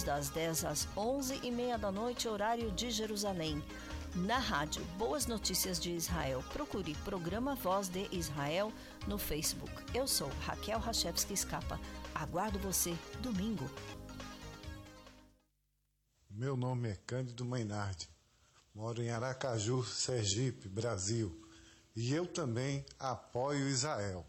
das 10 às 11 e meia da noite, horário de Jerusalém. Na rádio Boas Notícias de Israel, procure Programa Voz de Israel no Facebook. Eu sou Raquel Rachevski Escapa. Aguardo você domingo. Meu nome é Cândido Mainardi. Moro em Aracaju, Sergipe, Brasil. E eu também apoio Israel.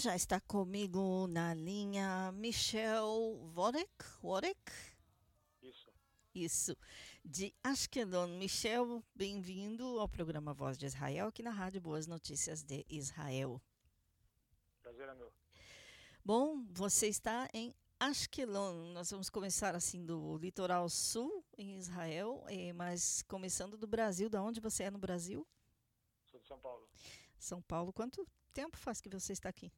Já está comigo na linha Michel Worek, Worek? Isso. Isso, de Ashkelon. Michel, bem-vindo ao programa Voz de Israel, aqui na Rádio Boas Notícias de Israel. Prazer é meu. Bom, você está em Ashkelon. Nós vamos começar assim do litoral sul em Israel, eh, mas começando do Brasil. Da onde você é no Brasil? Sou de São Paulo. São Paulo. Quanto tempo faz que você está aqui?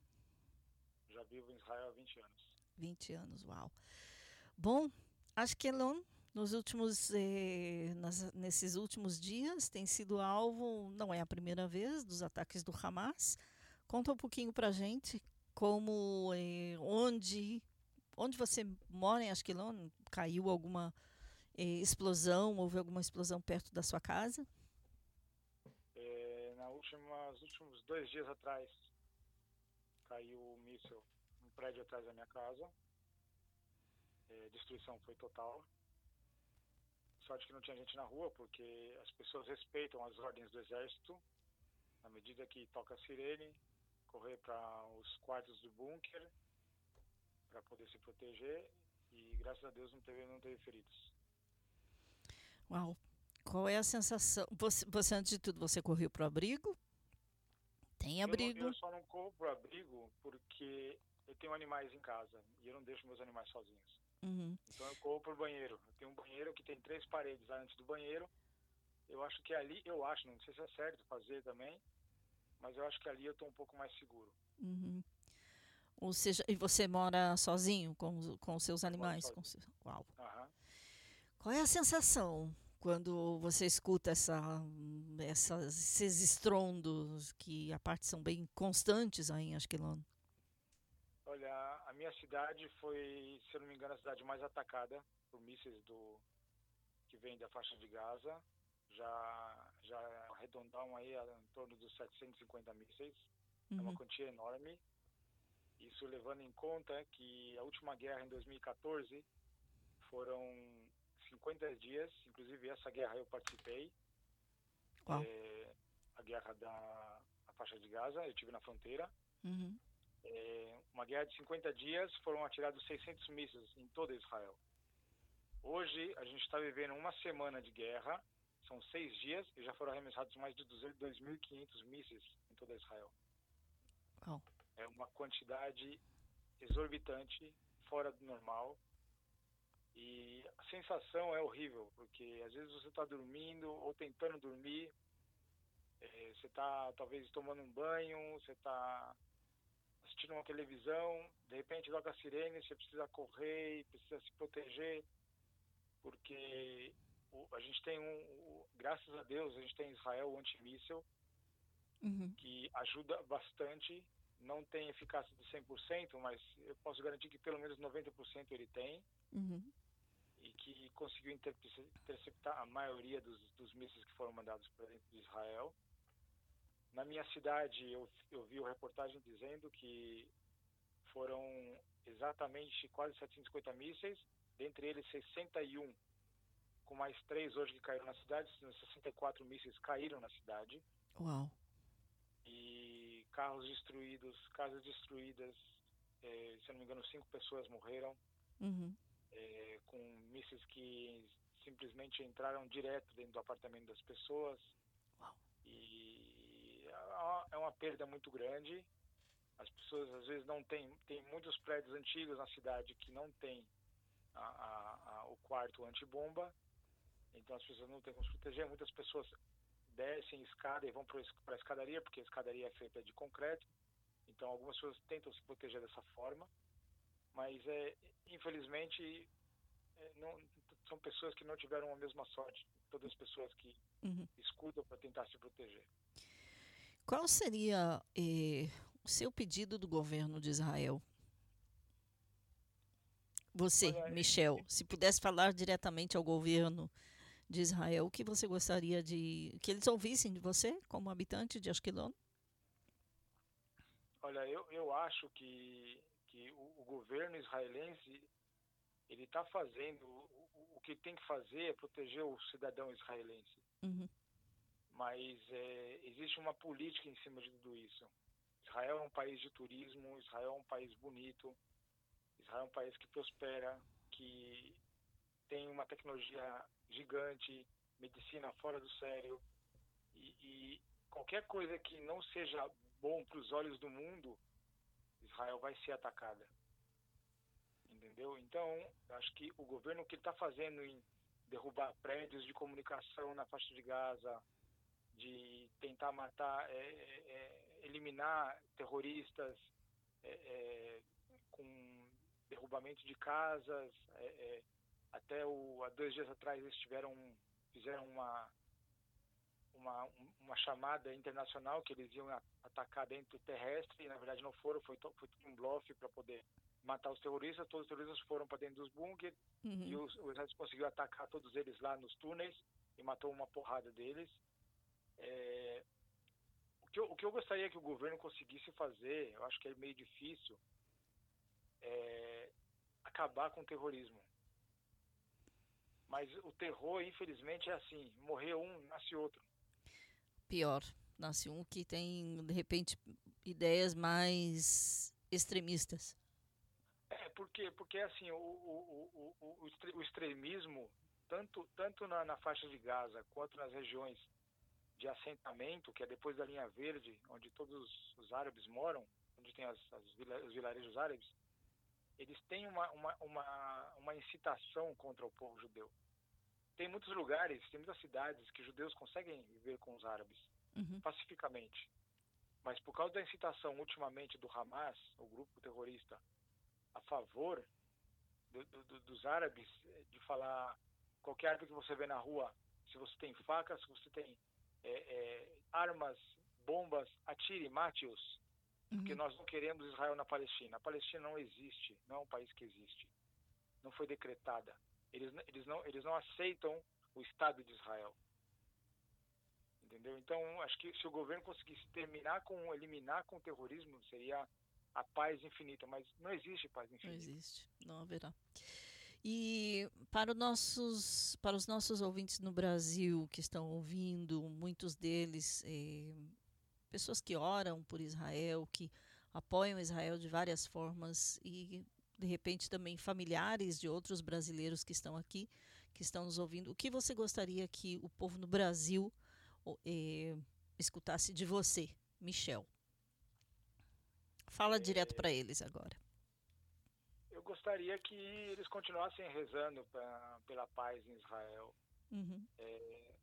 Vivo em Israel há 20 anos. 20 anos, uau. Bom, Ashkelon, nos últimos, eh, nas, nesses últimos dias, tem sido alvo, não é a primeira vez, dos ataques do Hamas. Conta um pouquinho pra gente como, eh, onde, onde você mora em Ashkelon, caiu alguma eh, explosão, houve alguma explosão perto da sua casa? É, na última, nos últimos dois dias atrás, caiu um míssil prédio atrás da minha casa. É, destruição foi total. Sorte que não tinha gente na rua, porque as pessoas respeitam as ordens do exército. Na medida que toca a sirene, correr para os quartos do bunker para poder se proteger. E graças a Deus não teve, não teve feridos. Uau! Qual é a sensação? Você, você antes de tudo, você correu para o abrigo? Tem abrigo? Eu, não, eu só não corro para o abrigo porque eu tenho animais em casa e eu não deixo meus animais sozinhos. Uhum. Então eu corro para o banheiro. Eu tenho um banheiro que tem três paredes antes do banheiro. Eu acho que ali, eu acho, não sei se é certo fazer também, mas eu acho que ali eu estou um pouco mais seguro. Uhum. Ou seja, e você mora sozinho com, com os seus animais? Com seu- Uau! Aham. Qual é a sensação quando você escuta essa, essas, esses estrondos que a parte são bem constantes aí em Ashkelon? Minha cidade foi, se eu não me engano, a cidade mais atacada por mísseis do que vem da faixa de Gaza. Já já arredondam aí a- em torno dos 750 mísseis. É uma Uhum. quantia enorme. Isso levando em conta que a última guerra em 2014 foram 50 dias, inclusive essa guerra eu participei. Uau. É, a guerra da a faixa de Gaza, eu tive na fronteira. Uhum. É, uma guerra de 50 dias, foram atirados 600 mísseis em toda Israel. Hoje, a gente está vivendo uma semana de guerra, são seis dias, e já foram arremessados mais de 200 2.500 mísseis em toda Israel. Uau. É uma quantidade exorbitante, fora do normal. E a sensação é horrível, porque às vezes você está dormindo ou tentando dormir, eh, você está talvez tomando um banho, você está assistindo uma televisão, de repente toca a sirene, você precisa correr e precisa se proteger, porque a gente tem um, graças a Deus, a gente tem em Israel o antimíssel, Uhum. que ajuda bastante. Não tem eficácia de 100%, mas eu posso garantir que pelo menos 90% ele tem Uhum. e que conseguiu inter- interceptar a maioria dos, dos mísseis que foram mandados para dentro de Israel. Na minha cidade, eu, eu vi uma reportagem dizendo que foram exatamente quase 750 mísseis, dentre eles 61, com mais três hoje que caíram na cidade, 64 mísseis caíram na cidade Uau. e carros destruídos, casas destruídas. eh, se eu não me engano, cinco pessoas morreram Uhum. eh, com mísseis que simplesmente entraram direto dentro do apartamento das pessoas. Uau. E é uma- é uma perda muito grande. As pessoas às vezes não têm, tem muitos prédios antigos na cidade que não tem a, a- a- o quarto antibomba, então as pessoas não têm como se proteger. Muitas pessoas descem escada e vão para a escadaria, porque a escadaria é feita de concreto. Então algumas pessoas tentam se proteger dessa forma, mas é, infelizmente é, não, são pessoas que não tiveram a mesma sorte. Todas as pessoas que Uhum. escutam para tentar se proteger. Qual seria eh, o seu pedido do governo de Israel? Você, Olha, Michel, se pudesse falar diretamente ao governo de Israel, o que você gostaria de que eles ouvissem de você como habitante de Ashkelon? Olha, eu, eu acho que, que o, o governo israelense ele está fazendo o, o- o que tem que fazer é proteger o cidadão israelense. Uhum. Mas é, existe uma política em cima de tudo isso. Israel é um país de turismo, Israel é um país bonito, Israel é um país que prospera, que tem uma tecnologia gigante, medicina fora do sério, e, e qualquer coisa que não seja bom para os olhos do mundo, Israel vai ser atacada. Entendeu? Então, acho que o governo que está fazendo em derrubar prédios de comunicação na faixa de Gaza, de tentar matar, é, é, é eliminar terroristas é, é, com derrubamento de casas, até o, há dois dias atrás eles tiveram, fizeram uma, uma, uma chamada internacional que eles iam atacar dentro terrestre e na verdade não foram, foi, foi um bluff para poder matar os terroristas. Todos os terroristas foram para dentro dos bunkers uhum. e os, o exército conseguiu atacar todos eles lá nos túneis e matou uma porrada deles. É, o, que eu, o que eu gostaria que o governo conseguisse fazer, eu acho que é meio difícil, é acabar com o terrorismo. Mas o terror, infelizmente, é assim: morreu um, nasce outro. Pior, nasce um que tem, de repente, ideias mais extremistas. É, porque, porque assim, o, o, o, o extremismo, tanto, tanto na, na faixa de Gaza quanto nas regiões de assentamento, que é depois da linha verde, onde todos os árabes moram, onde tem as, as os vilarejos árabes, eles têm uma, uma, uma, uma incitação contra o povo judeu. Tem muitos lugares, tem muitas cidades que judeus conseguem viver com os árabes uhum. pacificamente. Mas por causa da incitação ultimamente do Hamas, o grupo terrorista, a favor do, do, dos árabes, de falar qualquer árabe que você vê na rua, se você tem facas, se você tem é, é, armas, bombas, atire, mate-os. Uhum. Porque nós não queremos Israel na Palestina. A Palestina não existe, não é um país que existe. Não foi decretada. Eles, eles, não, eles não aceitam o Estado de Israel. Entendeu? Então, acho que se o governo conseguisse terminar com, eliminar com o terrorismo, seria a paz infinita. Mas não existe paz infinita. Não existe, não haverá. E para, os nossos, para os nossos ouvintes no Brasil que estão ouvindo, muitos deles, eh, pessoas que oram por Israel, que apoiam Israel de várias formas e de repente também familiares de outros brasileiros que estão aqui, que estão nos ouvindo. O que você gostaria que o povo no Brasil eh, escutasse de você, Michel? Fala direto para eles agora. Gostaria que eles continuassem rezando pra, pela paz em Israel, uhum. é,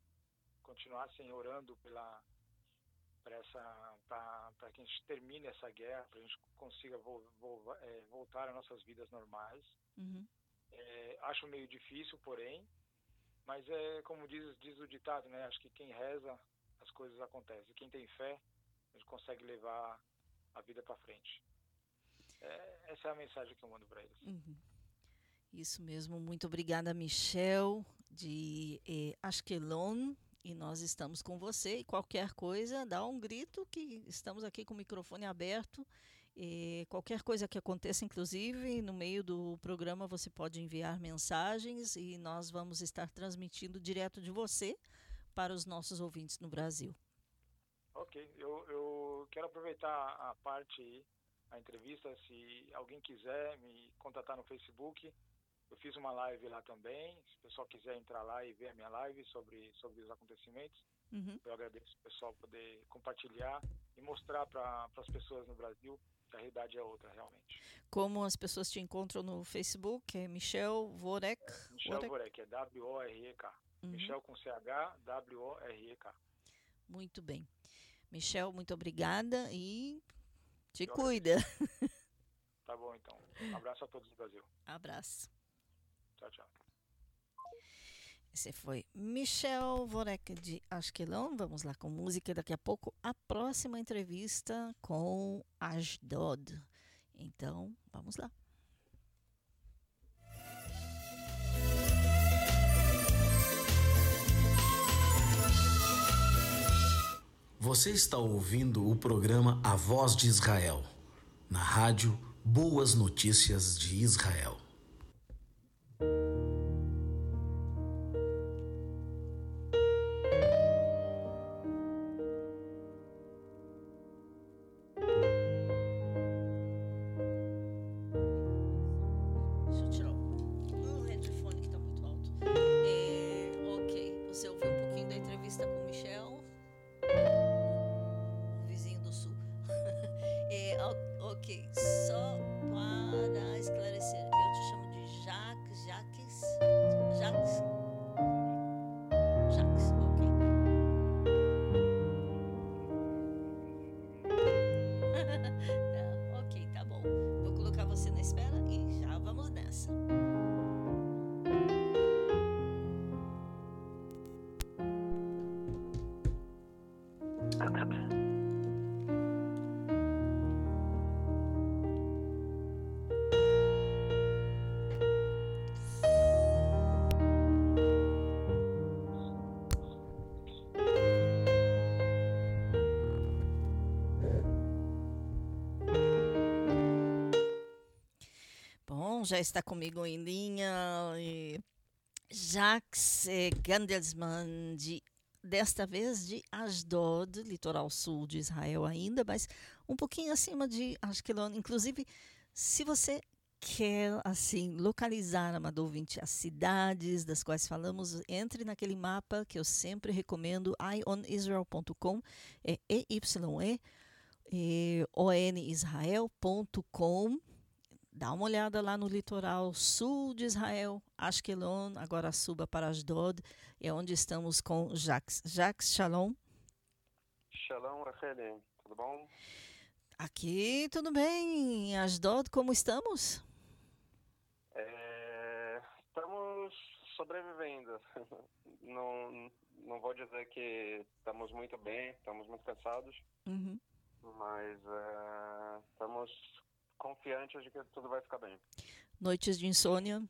continuassem orando pela para essa para que a gente termine essa guerra, para a gente consiga vo, vo, é, voltar às nossas vidas normais. Uhum. É, acho meio difícil, porém, mas é como diz diz o ditado, né? Acho que quem reza as coisas acontecem. Quem tem fé, gente consegue levar a vida para frente. É, essa é a mensagem que eu mando para eles. Uhum. Isso mesmo. Muito obrigada, Michel de eh, Ashkelon e nós estamos com você. E qualquer coisa, dá um grito que estamos aqui com o microfone aberto. E qualquer coisa que aconteça, inclusive, no meio do programa, você pode enviar mensagens e nós vamos estar transmitindo direto de você para os nossos ouvintes no Brasil. Ok, eu, eu quero aproveitar a parte, a entrevista, se alguém quiser me contatar no Facebook, eu fiz uma live lá também. Se o pessoal quiser entrar lá e ver a minha live sobre, sobre os acontecimentos, uhum. eu agradeço o pessoal poder compartilhar e mostrar para as pessoas no Brasil que a realidade é outra, realmente. Como as pessoas te encontram no Facebook? É Michel Vorek? É, Michel Vorek, é W-O-R-E-K. Uhum. Michel com C-H, W-O-R-E-K. Muito bem. Michel, muito obrigada e te cuida. Tá bom, então. Um abraço a todos do Brasil. Abraço. Tchau, tchau. Esse foi Michel Vorek de Ashkelon. Vamos lá com música. Daqui a pouco a próxima entrevista com Ashdod. Então, vamos lá. Você está ouvindo o programa A Voz de Israel, na rádio Boas Notícias de Israel. Já está comigo em linha eh, Jacques eh, Gandelsman, de, desta vez de Ashdod, litoral sul de Israel ainda, mas um pouquinho acima de Ashkelon. Inclusive, se você quer assim localizar, amado ouvinte, as cidades das quais falamos, entre naquele mapa que eu sempre recomendo, ionisrael.com, é E-Y-E, eh, onisrael.com. Dá uma olhada lá no litoral sul de Israel, Ashkelon, agora suba para Ashdod, é onde estamos com Jacques. Jacques, shalom. Shalom, Racheli. Tudo bom? Aqui tudo bem. Em Ashdod, como estamos? É, estamos sobrevivendo. Não, não vou dizer que estamos muito bem, estamos muito cansados, Uhum. mas é, estamos confiantes de que tudo vai ficar bem. Noites de insônia.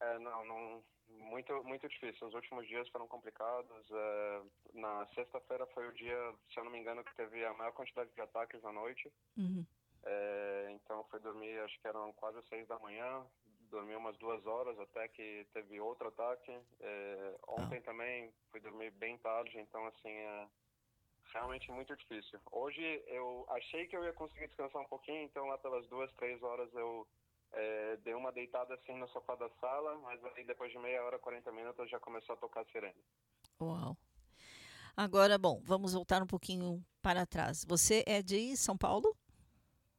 É, não, não, muito, muito difícil. Os últimos dias foram complicados. É, na sexta-feira foi o dia, se eu não me engano, que teve a maior quantidade de ataques à noite. Uhum. É, então fui dormir, acho que eram quase seis da manhã, dormi umas duas horas até que teve outro ataque. É, ontem também fui dormir bem tarde, então assim é realmente muito difícil. Hoje eu achei que eu ia conseguir descansar um pouquinho, então lá pelas duas, três horas eu é, dei uma deitada assim no sofá da sala, mas aí depois de meia hora, 40 minutos já começou a tocar a sirene. Uau. Agora, bom, vamos voltar um pouquinho para trás. Você é de São Paulo?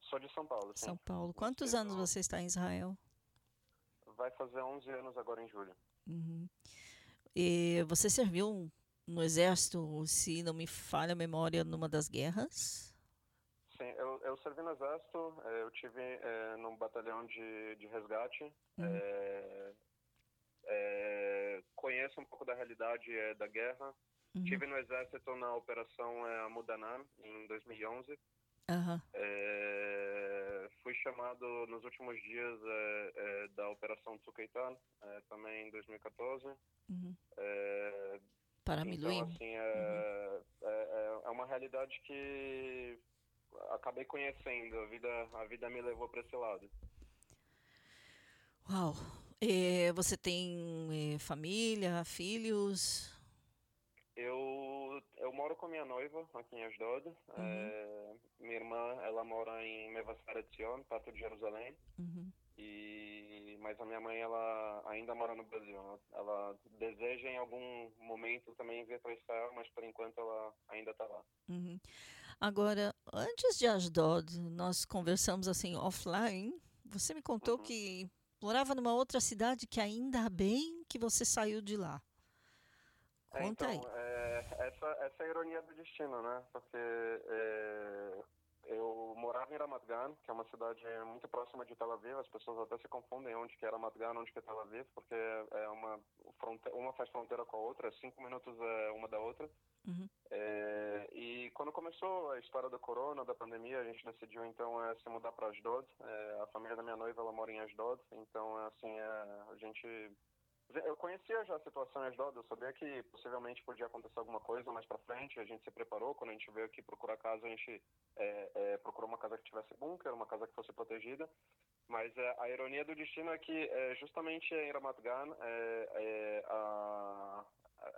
Sou de São Paulo, sim. São Paulo. Quantos anos no- você está em Israel? Vai fazer 11 anos agora em julho. Uhum. E você serviu no exército, se não me falha a memória, numa das guerras? Sim, eu, eu servi no exército, eh, eu tive eh, num batalhão de, de resgate. Uhum. eh, eh, conheço um pouco da realidade eh, da guerra. Uhum. Tive no exército na operação Amudanam em 2011. Aham. Eh, fui chamado nos últimos dias eh, eh, da operação Tsukaitan, eh, também em 2014. Uhum. Para então, Miluim. assim, é, é, é- é uma realidade que acabei conhecendo. A vida, a vida me levou para esse lado. Uau. E você tem eh, família, filhos? Eu, eu moro com minha noiva aqui em Asdod. É, minha irmã, ela mora em Mevassar Zion, perto de Jerusalém. Uhum. E, mas a minha mãe, ela ainda mora no Brasil. Ela, ela deseja em algum momento também vir para Israel, mas por enquanto ela ainda está lá. Uhum. Agora, antes de Asdod, nós conversamos assim offline. Você me contou Uhum. que morava numa outra cidade que ainda bem que você saiu de lá. É, Conta então, aí. é, essa, essa é a ironia do destino, né? Porque é, eu morava em Ramat que é uma cidade muito próxima de Tel Aviv. As pessoas até se confundem onde que é Ramat Gan, onde que é Tel Aviv, porque é uma, fronte- uma faz fronteira com a outra, é cinco minutos é, uma da outra. Uhum. É, e quando começou a história da corona, da pandemia, a gente decidiu então é, se mudar para Asdod. É, a família da minha noiva ela mora em Asdod, então assim é, a gente eu conhecia já a situação em Asdod, eu sabia que possivelmente podia acontecer alguma coisa mais para frente. A gente se preparou quando a gente veio aqui procurar casa, a gente é, é, procurou uma casa que tivesse bunker, uma casa que fosse protegida. Mas é, a ironia do destino é que é, justamente em Ramat Gan, é, é, a,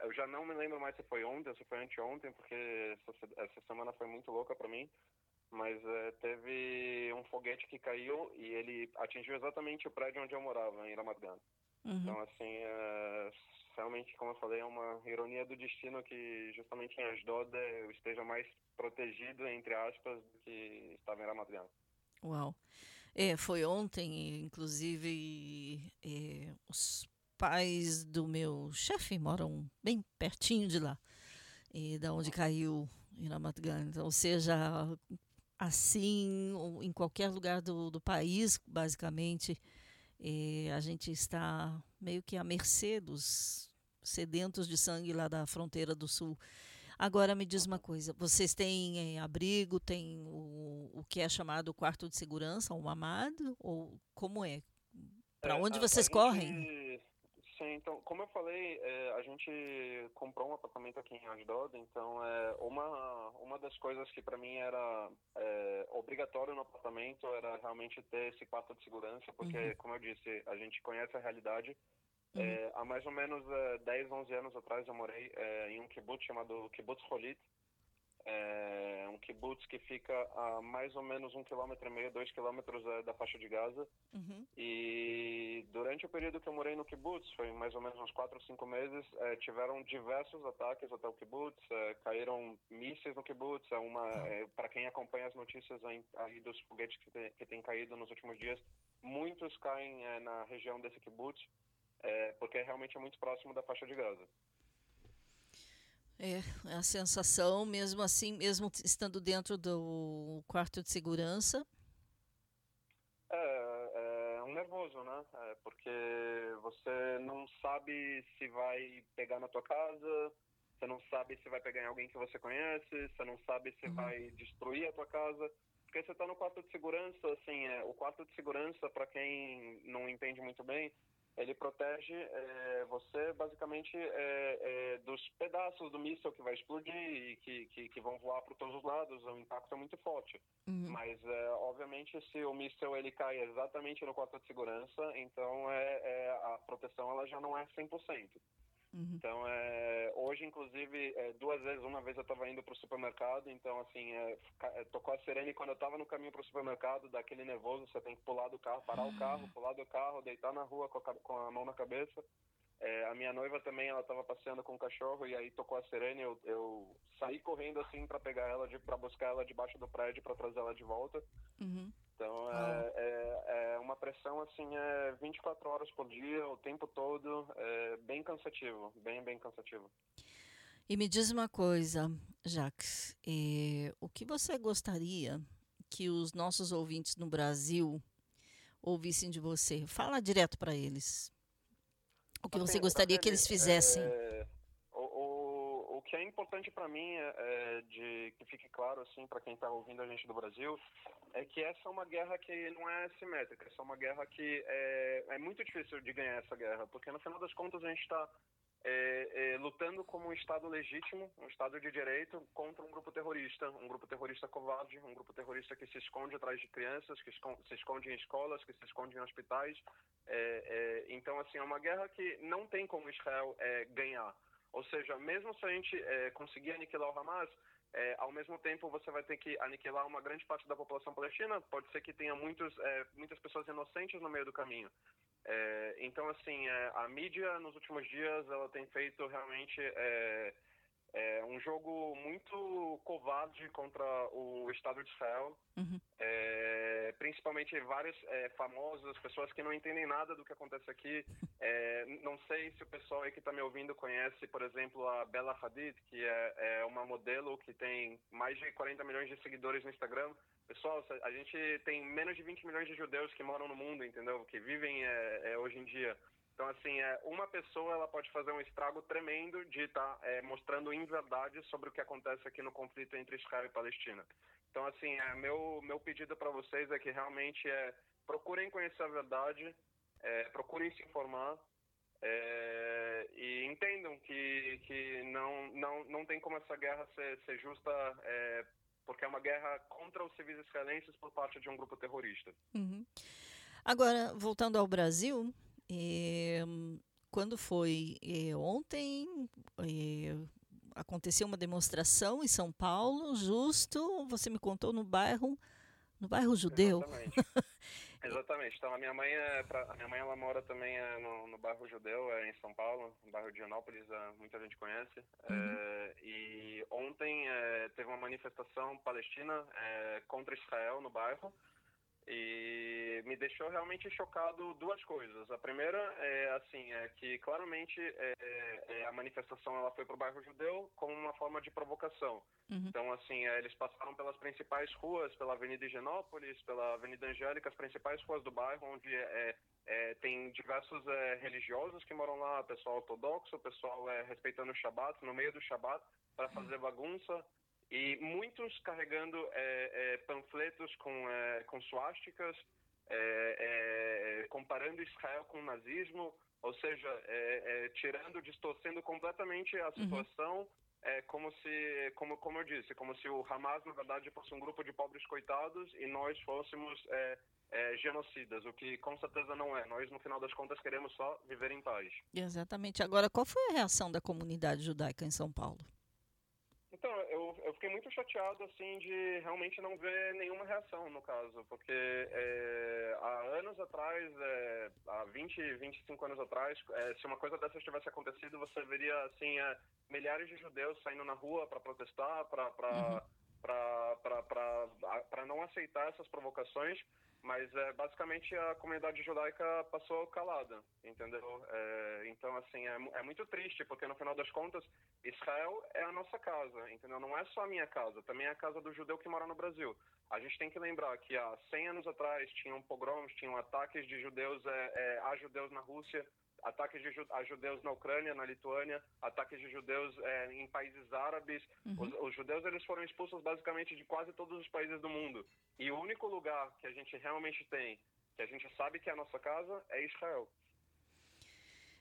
eu já não me lembro mais se foi ontem ou se foi anteontem, porque essa, essa semana foi muito louca para mim. Mas é, teve um foguete que caiu e ele atingiu exatamente o prédio onde eu morava, em Ramat Gan. Uhum. Então, assim, é, realmente, como eu falei, é uma ironia do destino que justamente em Asdod eu esteja mais protegido, entre aspas, do que estava em Ramat Gan. Uau! É, foi ontem, inclusive, é, os pais do meu chefe moram bem pertinho de lá, e da onde caiu em Ramat Gan. Então, ou seja, assim, em qualquer lugar do, do país, basicamente, é, a gente está meio que à mercê dos sedentos de sangue lá da fronteira do sul. Agora me diz uma coisa, vocês têm é, abrigo, tem o, o que é chamado quarto de segurança, o mamado, ou como é? Para é, onde vocês correm? Sim, então, como eu falei, é, a gente comprou um apartamento aqui em Asdod, então é, uma, uma das coisas que para mim era é, obrigatório no apartamento era realmente ter esse quarto de segurança, porque, uhum. como eu disse, a gente conhece a realidade. Uhum. É, há mais ou menos 10, é, 11 anos atrás eu morei é, em um kibbutz chamado Kibbutz Holit, é um kibbutz que fica a mais ou menos um quilômetro e meio, dois quilômetros é, da faixa de Gaza. Uhum. E durante o período que eu morei no kibbutz, foi mais ou menos uns quatro ou cinco meses, é, tiveram diversos ataques até o kibbutz, é, caíram mísseis no kibbutz. É uma, é, para quem acompanha as notícias aí, aí dos foguetes que, tem, que têm caído nos últimos dias, muitos caem é, na região desse kibbutz, é, porque realmente é muito próximo da faixa de Gaza. É, a sensação, mesmo assim, mesmo estando dentro do quarto de segurança. É, é um nervoso, né? É porque você não sabe se vai pegar na tua casa, você não sabe se vai pegar em alguém que você conhece, você não sabe se uhum. vai destruir a tua casa. Porque você está no quarto de segurança, assim, é, o quarto de segurança, para quem não entende muito bem, ele protege é, você basicamente é, é, dos pedaços do míssil que vai explodir e que, que, que vão voar para todos os lados. O impacto é muito forte. Uhum. Mas, é, obviamente, se o míssil ele cai exatamente no quarto de segurança, então é, é a proteção ela já não é 100%. Uhum. Então, é, hoje, inclusive, é, duas vezes, uma vez eu estava indo para o supermercado, então, assim, é, é, tocou a sirene quando eu estava no caminho para o supermercado, daquele nervoso, você tem que pular do carro, parar o carro, ah. pular do carro, deitar na rua com a, com a mão na cabeça. É, a minha noiva também, ela estava passeando com o cachorro e aí tocou a sirene, eu, eu saí correndo, assim, para pegar ela, para buscar ela debaixo do prédio, para trazer ela de volta. Uhum. Então, é, uma pressão, assim, é 24 horas por dia, o tempo todo, é bem cansativo, bem, bem cansativo. E me diz uma coisa, Jacques, é, o que você gostaria que os nossos ouvintes no Brasil ouvissem de você? Fala direto para eles. O que você gostaria que eles fizessem? É, que é importante para mim é, é, de que fique claro assim para quem está ouvindo a gente do Brasil é que essa é uma guerra que não é simétrica, essa é uma guerra que é, é muito difícil de ganhar essa guerra, porque no final das contas a gente está é, é, lutando como um Estado legítimo, um Estado de direito, contra um grupo terrorista, um grupo terrorista covarde, um grupo terrorista que se esconde atrás de crianças, que se esconde em escolas, que se esconde em hospitais. É, então, assim, é uma guerra que não tem como Israel ganhar. Ou seja, mesmo se a gente é, conseguir aniquilar o Hamas, é, ao mesmo tempo, você vai ter que aniquilar uma grande parte da população palestina. Pode ser que tenha muitos, é, muitas pessoas inocentes no meio do caminho. É, então, assim, é, a mídia nos últimos dias ela tem feito realmente é, é, um jogo muito covarde contra o Estado de Israel, uhum. é, principalmente vários é, famosos, pessoas que não entendem nada do que acontece aqui. É, não sei se o pessoal aí que está me ouvindo conhece, por exemplo, a Bella Hadid, que é, é, uma modelo que tem mais de 40 milhões de seguidores no Instagram. Pessoal, a gente tem menos de 20 milhões de judeus que moram no mundo, entendeu? Que vivem é, hoje em dia. Então, assim, é, uma pessoa ela pode fazer um estrago tremendo de estar tá, é, mostrando inverdade sobre o que acontece aqui no conflito entre Israel e Palestina. Então, assim, é, meu, meu pedido para vocês é que realmente é, procurem conhecer a verdade, é, procurem se informar é, e entendam que, que não, não, não tem como essa guerra ser, ser justa é, porque é uma guerra contra os civis israelenses por parte de um grupo terrorista. Uhum. Agora, voltando ao Brasil, é, quando foi é, ontem, é, aconteceu uma demonstração em São Paulo, justo, você me contou, no bairro No bairro judeu? Exatamente. Exatamente. Então a minha mãe é pra, a minha mãe ela mora também é no, no, bairro judeu, é em São Paulo, no bairro de Janópolis, é, muita gente conhece. Uhum. É, e ontem teve uma manifestação palestina contra Israel no bairro e me deixou realmente chocado duas coisas. A primeira é assim, é que claramente é, é, a manifestação ela foi para o bairro judeu como uma forma de provocação. Uhum. Então assim, é, eles passaram pelas principais ruas, pela Avenida Higienópolis, pela Avenida Angélica, as principais ruas do bairro, onde é, é, tem diversos é, religiosos que moram lá, pessoal ortodoxo, pessoal respeitando o Shabat, no meio do Shabat, para fazer bagunça e muitos carregando é, é, panfletos com, é, com suásticas, é, é, comparando Israel com o nazismo, ou seja, é, tirando, distorcendo completamente a uhum. situação, uhum. como se, como, como eu disse, como se o Hamas, na verdade, fosse um grupo de pobres coitados e nós fôssemos genocidas, o que com certeza não é. Nós, no final das contas, queremos só viver em paz. Exatamente. Agora, qual foi a reação da comunidade judaica em São Paulo? Então, eu, eu fiquei muito chateado, assim, de realmente não ver nenhuma reação, no caso, porque é, há anos atrás, é, há 20, 25 anos atrás, é, se uma coisa dessas tivesse acontecido, você veria, assim, é, milhares de judeus saindo na rua para protestar, para uhum. para não aceitar essas provocações, mas é, basicamente a comunidade judaica passou calada, entendeu? É, então, assim, é, é, muito triste, porque no final das contas, Israel é a nossa casa, entendeu? Não é só a minha casa, também é a casa do judeu que mora no Brasil. A gente tem que lembrar que há 100 anos atrás tinham pogroms, tinham ataques de judeus é, é, a judeus na Rússia, ataques de, a judeus na Ucrânia, na Lituânia, ataques de judeus é, em países árabes. Uhum. Os, os, judeus eles foram expulsos basicamente de quase todos os países do mundo. E o único lugar que a gente realmente tem, que a gente sabe que é a nossa casa, é Israel.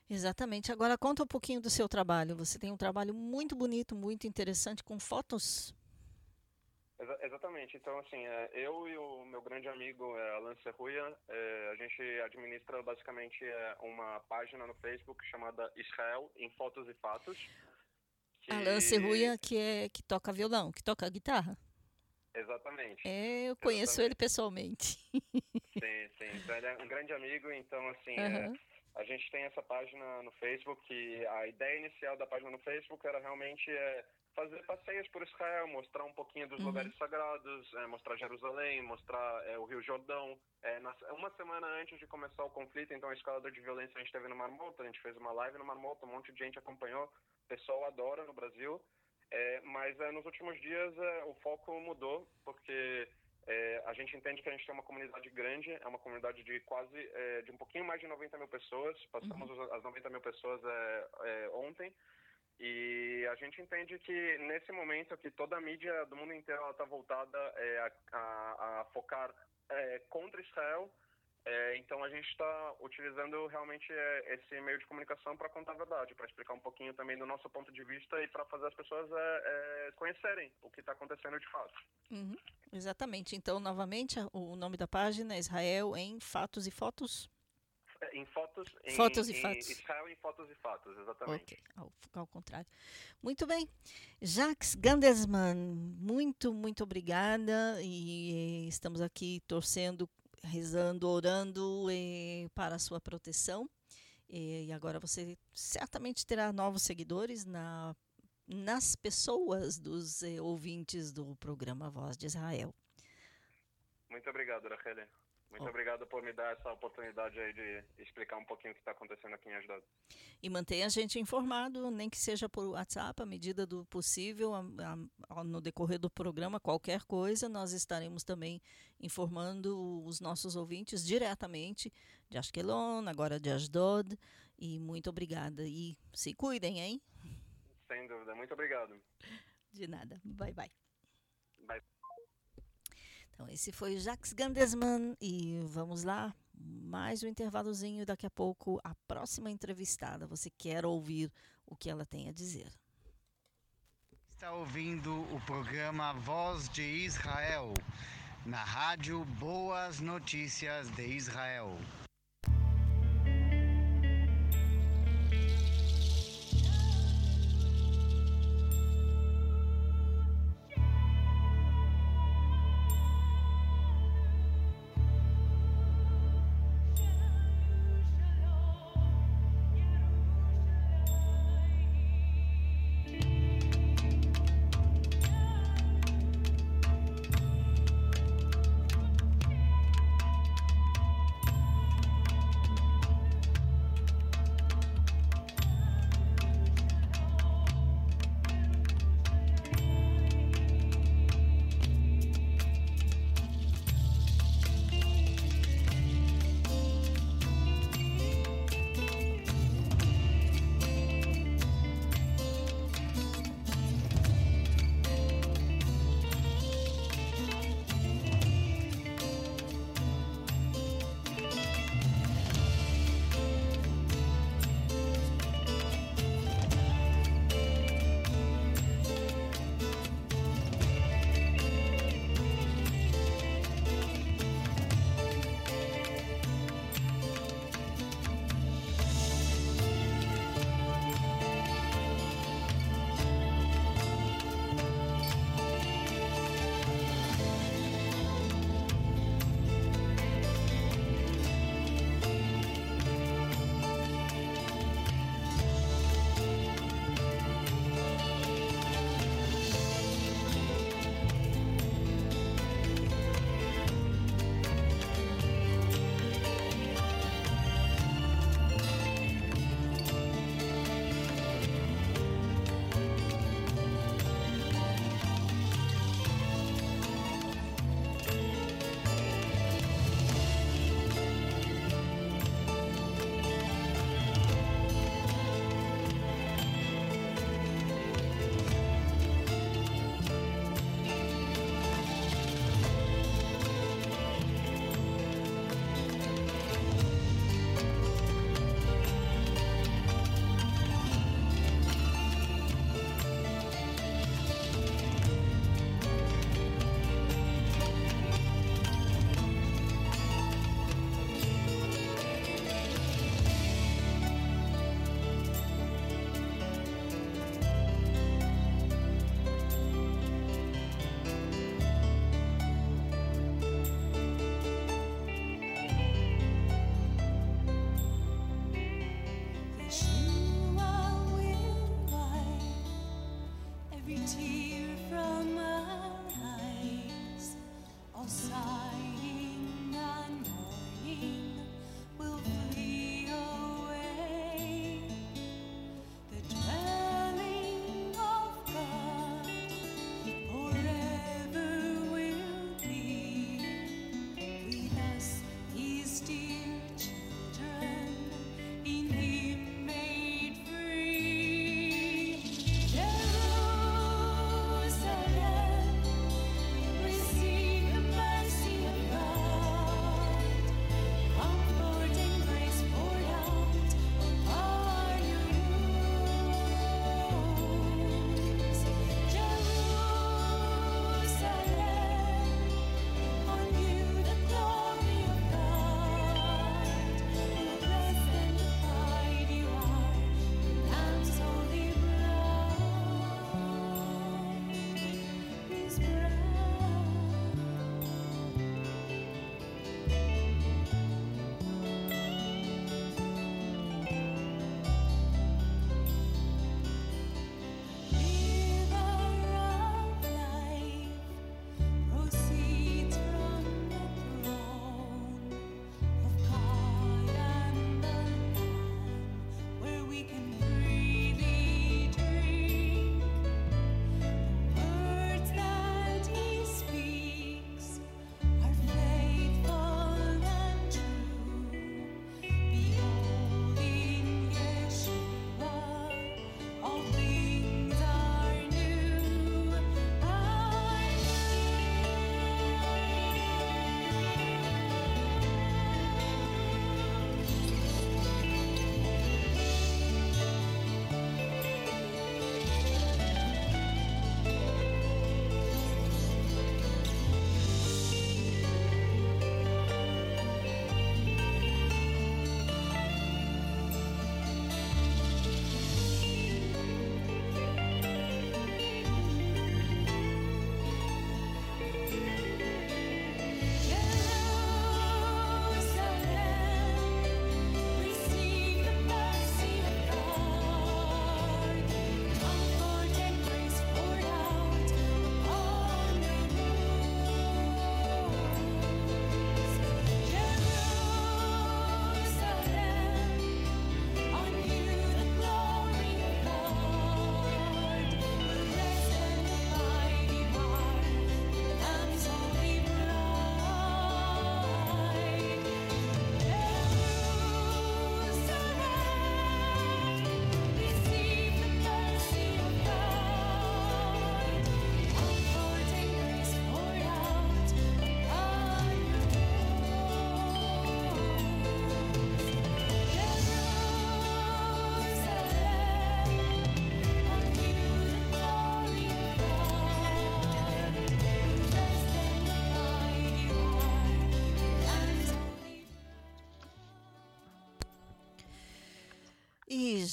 Exatamente. Agora conta um pouquinho do seu trabalho. Você tem um trabalho muito bonito, muito interessante, com fotos Exa exatamente. Então, assim, é, eu e o meu grande amigo é, Alan Serruia, é, a gente administra basicamente é, uma página no Facebook chamada Israel em Fotos e Fatos. Que... Alan Serruia, que, é, que toca violão, que toca guitarra. Exatamente. É, eu conheço Exatamente. ele pessoalmente. Sim, sim. Então, ele é um grande amigo, então, assim, uhum. é, a gente tem essa página no Facebook e a ideia inicial da página no Facebook era realmente é, fazer passeios por Israel, mostrar um pouquinho dos uhum. lugares sagrados, é, mostrar Jerusalém, mostrar é, o Rio Jordão. É, na, uma semana antes de começar o conflito, então a escalada de violência a gente teve no Mar Morto, a gente fez uma live no Mar Morto, um monte de gente acompanhou, o pessoal adora no Brasil. É, mas é, nos últimos dias é, o foco mudou, porque a gente entende que a gente tem uma comunidade grande, é uma comunidade de quase, de um pouquinho mais de 90 mil pessoas, passamos uhum. as 90 mil pessoas ontem, e a gente entende que nesse momento que toda a mídia do mundo inteiro está voltada é, a, a, a, focar é, contra Israel, é, então a gente está utilizando realmente é, esse meio de comunicação para contar a verdade, para explicar um pouquinho também do nosso ponto de vista e para fazer as pessoas é, é conhecerem o que está acontecendo de fato. Uhum, exatamente. Então, novamente, o nome da página é Israel em Fatos e Fotos? Em fotos, em, fotos e em fatos. Israel em fotos e fatos, exatamente. Ok, ao, ao contrário. Muito bem. Jacques Gandesman, muito, muito obrigada. E estamos aqui torcendo rezando, orando eh, para a sua proteção. E agora você certamente terá novos seguidores na, nas pessoas dos eh, ouvintes do programa Voz de Israel. Muito obrigado, Rachel. Muito oh. obrigado por me dar essa oportunidade aí de explicar um pouquinho o que está acontecendo aqui em Asdod. E mantenha a gente informado, nem que seja por WhatsApp, à medida do possível, a, a, no decorrer do programa, qualquer coisa, nós estaremos também informando os nossos ouvintes diretamente de Ashkelon, agora de Asdod. E muito obrigada. E se cuidem, hein? Sem dúvida. Muito obrigado. De nada. Bye, bye. Bye. Então, esse foi o Jacques Gandesman e vamos lá, mais um intervalozinho. Daqui a pouco, a próxima entrevistada. Você quer ouvir o que ela tem a dizer? Está ouvindo o programa Voz de Israel, na rádio Boas Notícias de Israel.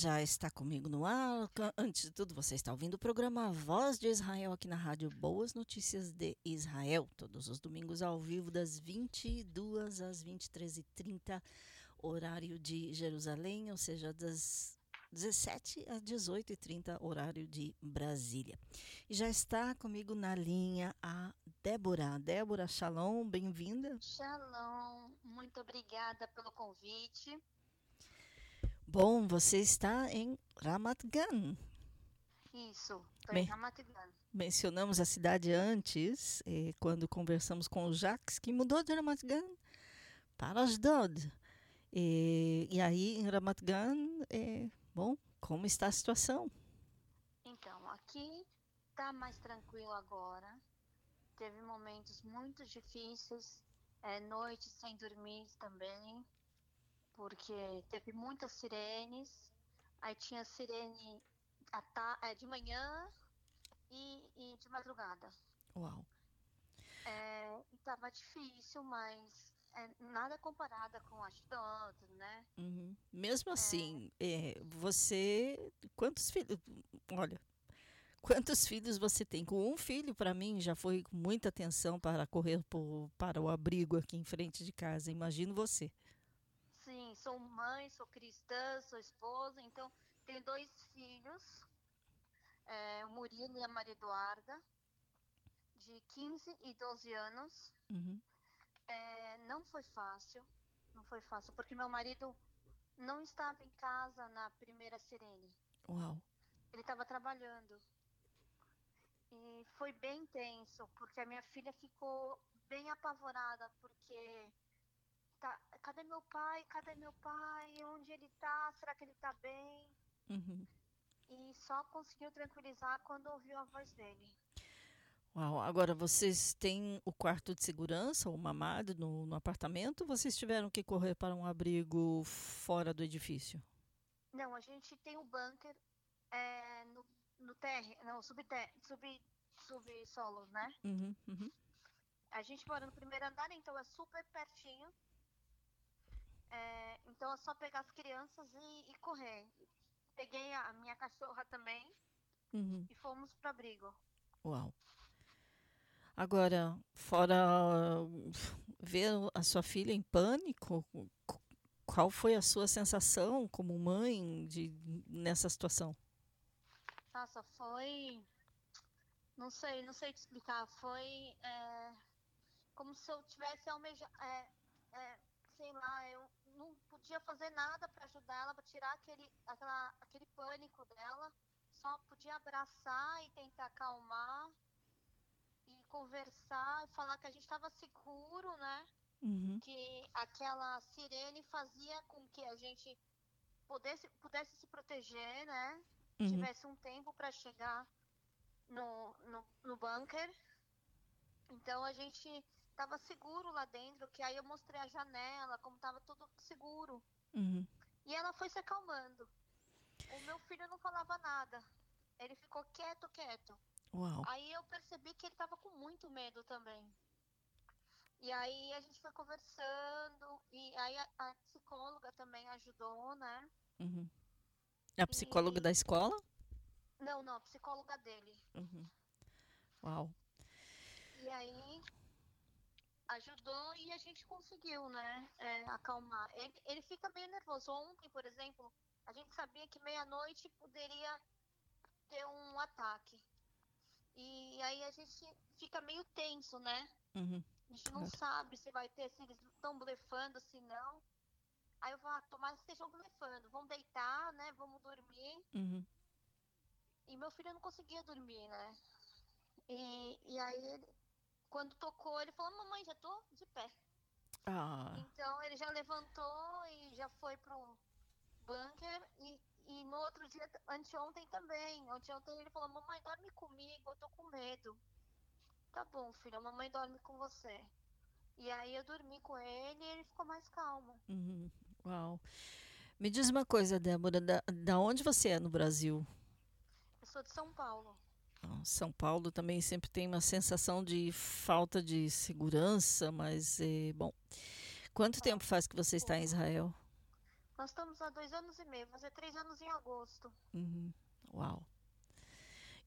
Já está comigo no ar. Antes de tudo, você está ouvindo o programa Voz de Israel aqui na rádio Boas Notícias de Israel, todos os domingos ao vivo, das 22 às 23h30, horário de Jerusalém, ou seja, das 17 às 18h30, horário de Brasília. E já está comigo na linha a Débora. Débora, shalom, bem-vinda. Shalom, muito obrigada pelo convite. Bom, você está em Ramat Gan. Isso, estou em Ramat Gan. Mencionamos a cidade antes, eh, quando conversamos com o Jacques, que mudou de Ramat Gan para Asdod. E, e aí, em Ramat Gan, eh, bom, como está a situação? Então, aqui está mais tranquilo agora. Teve momentos muito difíceis, é, noites sem dormir também porque teve muitas sirenes, aí tinha sirene é, de manhã e, e, de madrugada. Uau! É, estava difícil, mas é, nada comparada com Ashdod, né? Uhum. Mesmo assim, é. você. Quantos filhos. Olha. Quantos filhos você tem? Com um filho, para mim, já foi com muita atenção para correr por, para o abrigo aqui em frente de casa. Imagino você sou mãe, sou cristã, sou esposa, então tenho dois filhos, é, o Murilo e a Maria Eduarda, de 15 e 12 anos. Uhum. É, não foi fácil, não foi fácil, porque meu marido não estava em casa na primeira sirene. Uau. Ele estava trabalhando. E foi bem intenso, porque a minha filha ficou bem apavorada, porque tá, cadê meu pai? Cadê meu pai? Onde ele tá? Será que ele tá bem? Uhum. E só conseguiu tranquilizar quando ouviu a voz dele. Uau, agora vocês têm o quarto de segurança, o mamado no, no apartamento, ou vocês tiveram que correr para um abrigo fora do edifício? Não, a gente tem o um bunker é, no, no terra, não, subter, sub, subsolo, né? Uhum, uhum. A gente mora no primeiro andar, então é super pertinho. É, então é só pegar as crianças e, e correr. Peguei a, a, minha cachorra também uhum. e fomos para abrigo. Uau. Agora, fora ver a sua filha em pânico, qual foi a sua sensação como mãe de, nessa situação? Nossa, foi. Não sei, não sei te explicar. Foi é, como se eu tivesse almejado. É, é, sei lá, eu podia fazer nada para ajudar ela, para tirar aquele, aquela, aquele pânico dela. Só podia abraçar e tentar acalmar e conversar e falar que a gente estava seguro, né? Uhum. Que aquela sirene fazia com que a gente pudesse, pudesse se proteger, né? Uhum. Tivesse um tempo para chegar no, no, no bunker. Então a gente tava seguro lá dentro, que aí eu mostrei a janela, como tava tudo seguro. Uhum. E ela foi se acalmando. O meu filho não falava nada. Ele ficou quieto, quieto. Uau. Aí eu percebi que ele tava com muito medo também. E aí a gente foi conversando, e aí a, a psicóloga também ajudou, né? Uhum. A psicóloga e... da escola? Não, não, a psicóloga dele. Uhum. Uau. E aí ajudou e a gente conseguiu, né, é, acalmar. Ele, ele fica meio nervoso. Ontem, por exemplo, a gente sabia que meia-noite poderia ter um ataque. E aí a gente fica meio tenso, né? Uhum. A gente não claro. sabe se vai ter, se eles estão blefando, se não. Aí eu vou, ah, tomara que estejam blefando. Vamos deitar, né? Vamos dormir. Uhum. E meu filho não conseguia dormir, né? E, e aí ele, quando tocou, ele falou: Mamãe, já tô de pé. Ah. Então ele já levantou e já foi pro bunker. E, e no outro dia, anteontem também. Anteontem ele falou: Mamãe, dorme comigo, eu tô com medo. Tá bom, filha, a mamãe dorme com você. E aí eu dormi com ele e ele ficou mais calmo. Uhum. Uau. Me diz uma coisa, Débora, da, da onde você é no Brasil? Eu sou de São Paulo. São Paulo também sempre tem uma sensação de falta de segurança, mas é bom. Quanto tempo faz que você está em Israel? Nós estamos há dois anos e meio, fazer três anos em agosto. Uhum. Uau.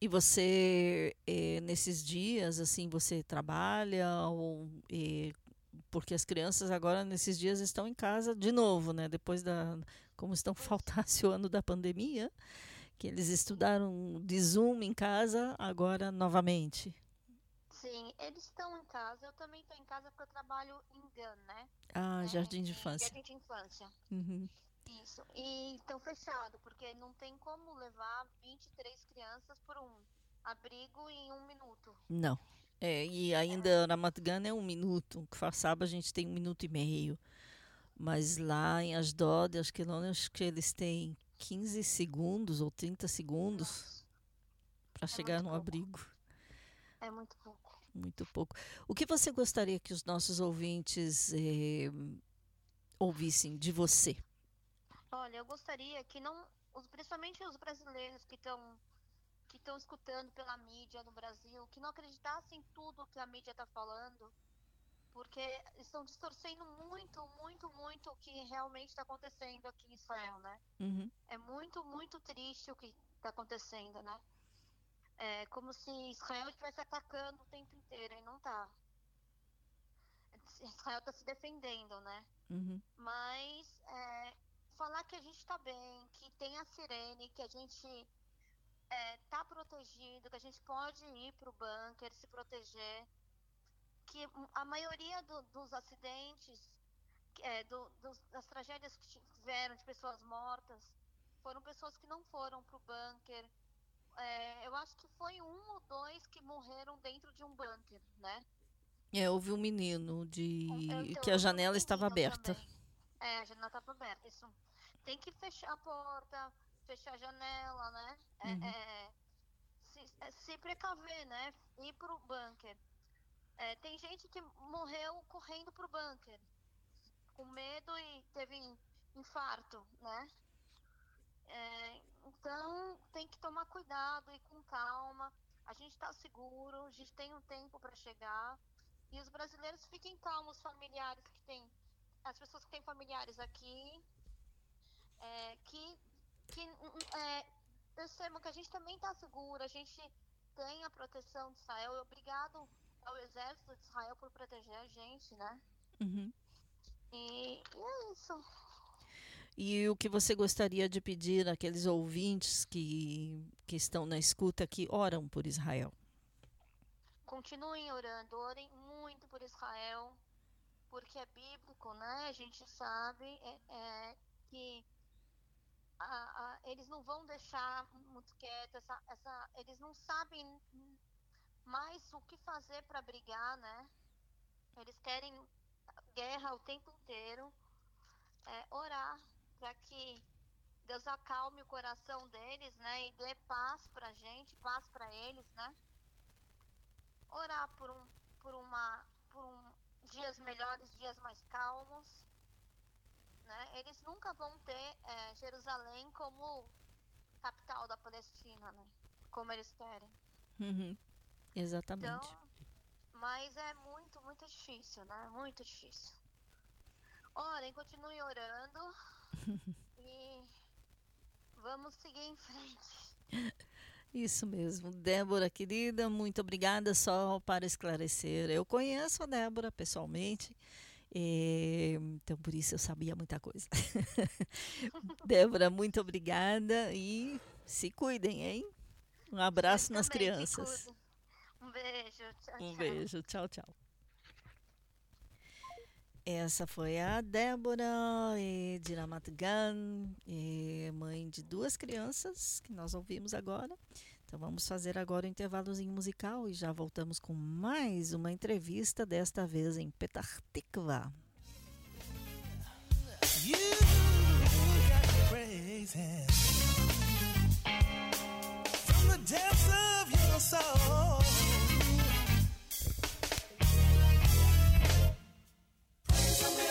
E você, eh, nesses dias, assim, você trabalha ou eh, porque as crianças agora nesses dias estão em casa de novo, né? Depois da como estão faltasse o ano da pandemia, que eles estudaram de Zoom em casa, agora novamente. Sim, eles estão em casa. Eu também estou em casa porque eu trabalho em GAN, né? Ah, É, jardim de infância. Jardim de infância. Uhum. Isso. E estão fechado, porque não tem como levar 23 crianças por um abrigo em um minuto. Não. É, e ainda na Matgana é um minuto. Façaba a gente tem um minuto e meio. Mas lá em Asdod, acho que, não, acho que eles têm 15 segundos ou 30 segundos para chegar muito no pouco. abrigo. É muito pouco. Muito pouco. O que você gostaria que os nossos ouvintes eh, ouvissem de você? Olha, eu gostaria que não, os, principalmente os brasileiros que estão que estão escutando pela mídia no Brasil, que não acreditassem em tudo que a mídia está falando, porque estão distorcendo muito, muito, muito o que realmente está acontecendo aqui em Israel, né? Uhum. É muito, muito triste o que está acontecendo, né? É como se Israel estivesse atacando o tempo inteiro e não está. Israel está se defendendo, né? Uhum. Mas é, falar que a gente está bem, que tem a sirene, que a gente está protegido, que a gente pode ir para o bunker, se proteger, que a maioria do- dos acidentes, é, do- dos- das tragédias que tiveram de pessoas mortas, foram pessoas que não foram para o bunker. É, eu acho que foi um ou dois que morreram dentro de um bunker, né? É, houve um menino de Então, que a janela estava aberta. também. É, a janela estava aberta. Isso. Tem que fechar a porta, fechar a janela, né? É, Uhum. é, se, é, se precaver, né? Ir pro bunker. É, tem gente que morreu correndo pro bunker, com medo e teve infarto, né? É, então tem que tomar cuidado e com calma. A gente está seguro, a gente tem um tempo para chegar. E os brasileiros fiquem calmos, familiares que têm, as pessoas que têm familiares aqui, é, que, que é, percebam que a gente também está seguro, a gente tem a proteção de Israel. Obrigado ao exército de Israel por proteger a gente, né? Uhum. E, é isso. E o que você gostaria de pedir àqueles ouvintes que, que estão na escuta que oram por Israel? Continuem orando, orem muito por Israel, porque é bíblico, né? A gente sabe é, é, que a- a- eles não vão deixar muito quieto, essa, essa, eles não sabem mais o que fazer para brigar, né? Eles querem guerra o tempo inteiro. É, orar para que Deus acalme o coração deles, né? E dê paz pra gente, paz para eles, né? orar por um por uma por um dias melhores dias mais calmos né eles nunca vão ter eh, Jerusalém como capital da Palestina né como eles querem Uhum. Exatamente. então mas é muito muito difícil né muito difícil orem continuem orando e vamos seguir em frente Isso mesmo. Débora, querida, muito obrigada só para esclarecer. Eu conheço a Débora pessoalmente, eh, então por isso eu sabia muita coisa. Débora, muito obrigada e se cuidem, hein? Um abraço nas crianças. Um beijo tchau, Um tchau. beijo, tchau, tchau. Essa foi a Débora eh, de Ramat Gan, eh, mãe de duas crianças que nós ouvimos agora. Então vamos fazer agora o intervalozinho musical e já voltamos com mais uma entrevista, desta vez em Petah Tikva. You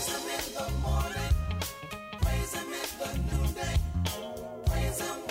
Praise him in the morning. Praise him in the noonday. Praise him.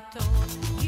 fatto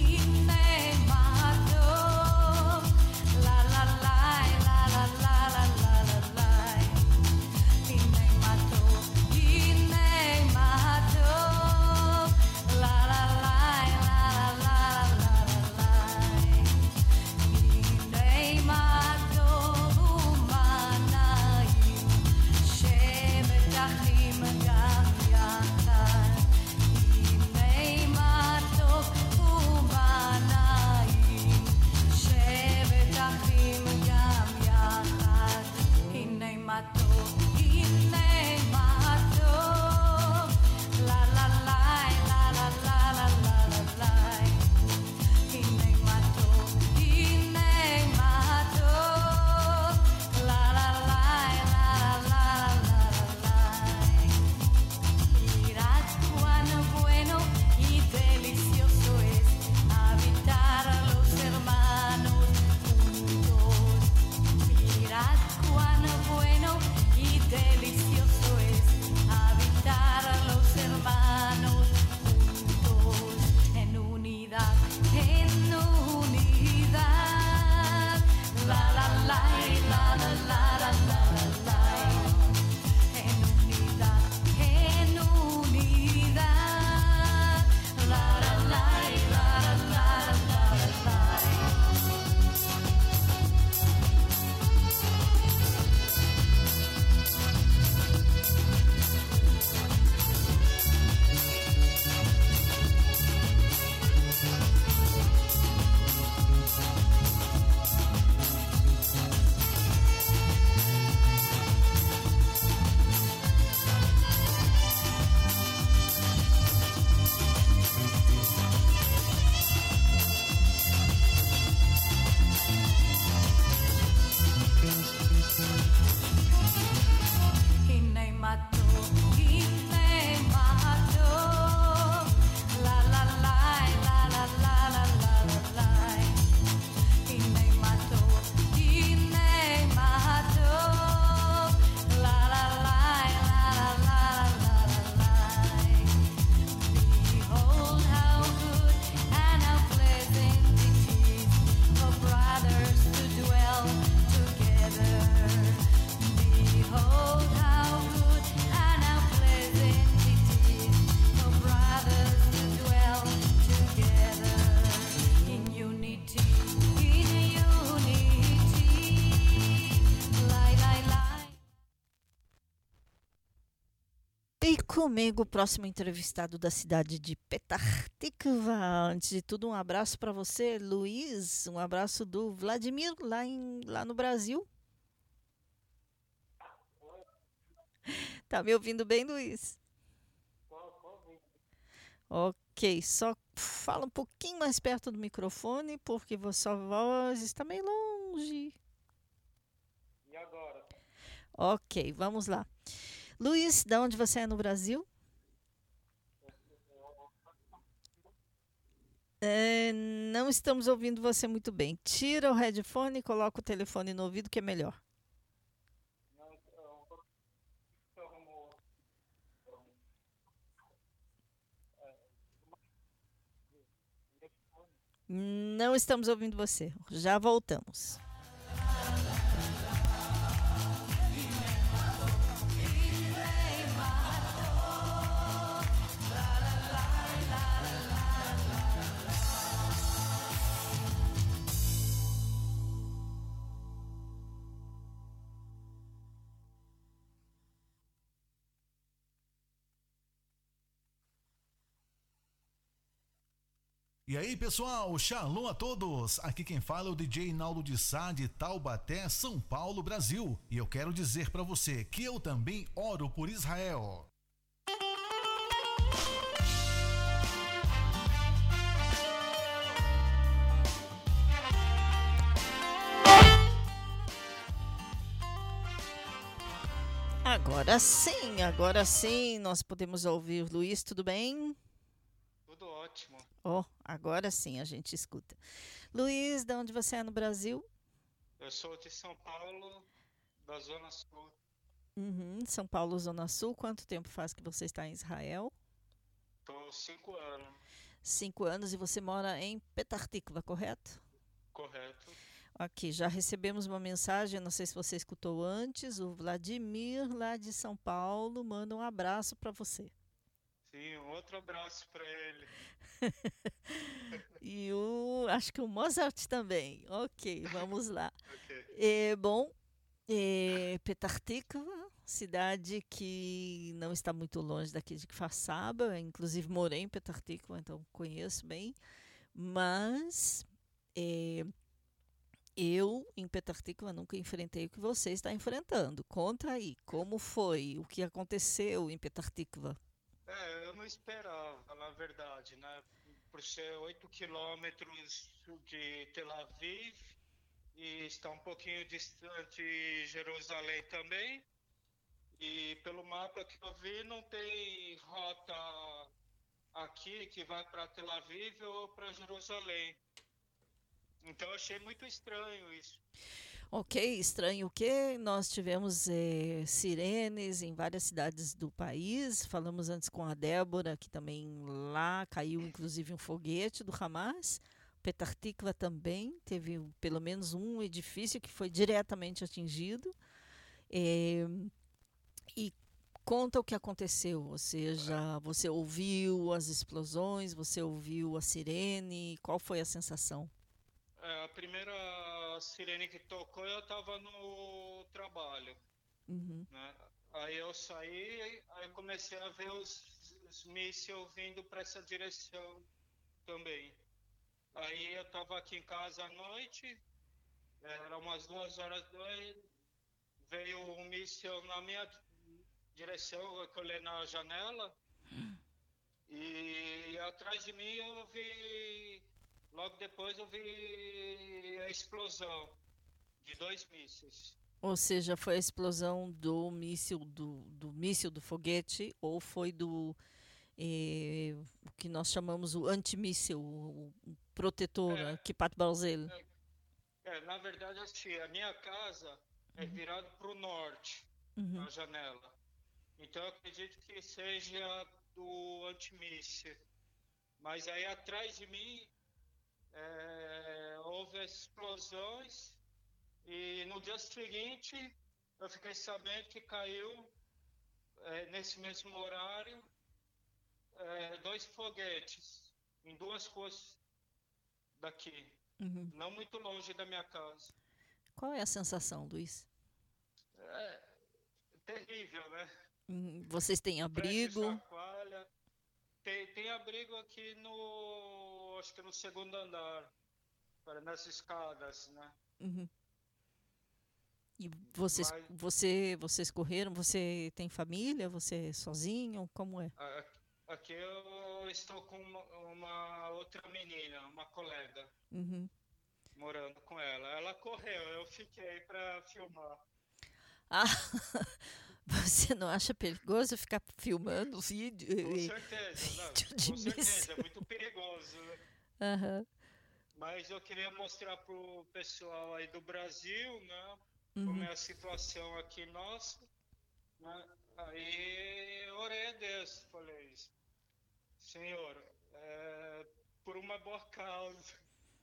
comigo o próximo entrevistado da cidade de Petah Tikva. Antes de tudo, um abraço para você, Luiz. Um abraço do Vladimir, lá, em, lá no Brasil. Tá me ouvindo bem, Luiz? Ok, só fala um pouquinho mais perto do microfone, porque sua voz está meio longe. E agora? Ok, vamos lá. Luiz, de onde você é no Brasil? É, não estamos ouvindo você muito bem. Tira o headphone e coloca o telefone no ouvido, que é melhor. Não estamos ouvindo você. Já voltamos. E aí, pessoal, shalom a todos. Aqui quem fala é o DJ Naldo de Sá de Taubaté, São Paulo, Brasil. E eu quero dizer para você que eu também oro por Israel. Agora sim, agora sim, nós podemos ouvir. Luiz, tudo bem? Tudo ótimo. Oh, agora sim a gente escuta. Luiz, de onde você é no Brasil? Eu sou de São Paulo, da Zona Sul. Uhum, São Paulo, Zona Sul. Quanto tempo faz que você está em Israel? Estou cinco anos. Cinco anos e você mora em Petah Tikva, correto? Correto. Aqui, já recebemos uma mensagem, não sei se você escutou antes, o Vladimir, lá de São Paulo, manda um abraço para você. Sim, um outro abraço para ele. e o, acho que o Mozart também. Ok, vamos lá. Ok. É, bom, é, Tikva, cidade que não está muito longe daqui de Kfar Saba, inclusive morei em Tikva, então conheço bem, mas é, eu em Tikva nunca enfrentei o que você está enfrentando. Conta aí, como foi, o que aconteceu em Tikva? É, não esperava, na verdade, né? Por ser 8 quilômetros de Tel Aviv e está um pouquinho distante Jerusalém também. E pelo mapa que eu vi, não tem rota aqui que vai para Tel Aviv ou para Jerusalém. Então achei muito estranho isso. Ok, estranho o que? Nós tivemos eh, sirenes em várias cidades do país. Falamos antes com a Débora, que também lá caiu inclusive um foguete do Hamas. Petah Tikva também teve pelo menos um edifício que foi diretamente atingido. É, e conta o que aconteceu, ou seja, você ouviu as explosões, você ouviu a sirene, qual foi a sensação? É, a primeira sirene que tocou, eu estava no trabalho. Uhum. né? Aí eu saí, aí comecei a ver os, os mísseis vindo para essa direção também. Aí eu estava aqui em casa à noite, era umas duas horas da noite, veio um míssil na minha direção, eu olhei na janela, e atrás de mim eu vi, logo depois eu vi a explosão de dois mísseis. Ou seja, foi a explosão do míssil do, do míssil do foguete ou foi do eh, o que nós chamamos o antimíssil, o, o protetor, É. a Kipat Barzel. É, na verdade, assim, a minha casa é virada para o norte, Uhum. a janela. Então, eu acredito que seja do antimíssil. Mas aí, atrás de mim, é, houve explosões e no dia seguinte eu fiquei sabendo que caiu, é, nesse mesmo horário, é, dois foguetes em duas ruas daqui Uhum. não muito longe da minha casa. Qual é a sensação, Luiz? É terrível, né? Hum, Vocês têm abrigo? Tem, tem abrigo aqui no, acho que no segundo andar, para- nas escadas, né? Uhum. E vocês, Mas- você, vocês correram? Você tem família? Você é sozinho? Como é? Aqui eu estou com uma, uma outra menina, uma colega, Uhum. morando com ela. Ela correu, eu fiquei para filmar. Ah, você não acha perigoso ficar filmando vídeo? Com certeza, não, vídeo de com certeza, é muito perigoso, né? Aham. Mas eu queria mostrar pro pessoal aí do Brasil, né? Uhum. Como é a situação aqui nossa. Né? Aí eu orei a Deus, falei, Senhor, é, por uma boa causa.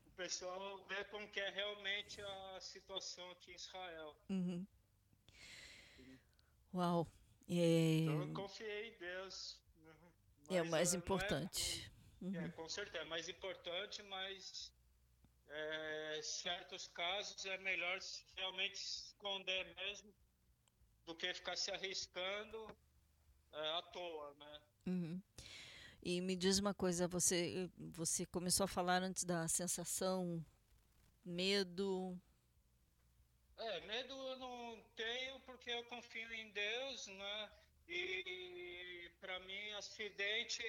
O pessoal vê como que é realmente a situação aqui em Israel. Uhum. Uau. É, Então eu confiei em Deus. né? é o Mas, mais eh, não é- Uhum. com certeza, é mais importante, mas é, certos casos é melhor realmente esconder mesmo do que ficar se arriscando é, à toa, né? Uhum. E me diz uma coisa, você, você começou a falar antes da sensação, medo. É, medo eu não tenho porque eu confio em Deus, né? E para mim, acidente,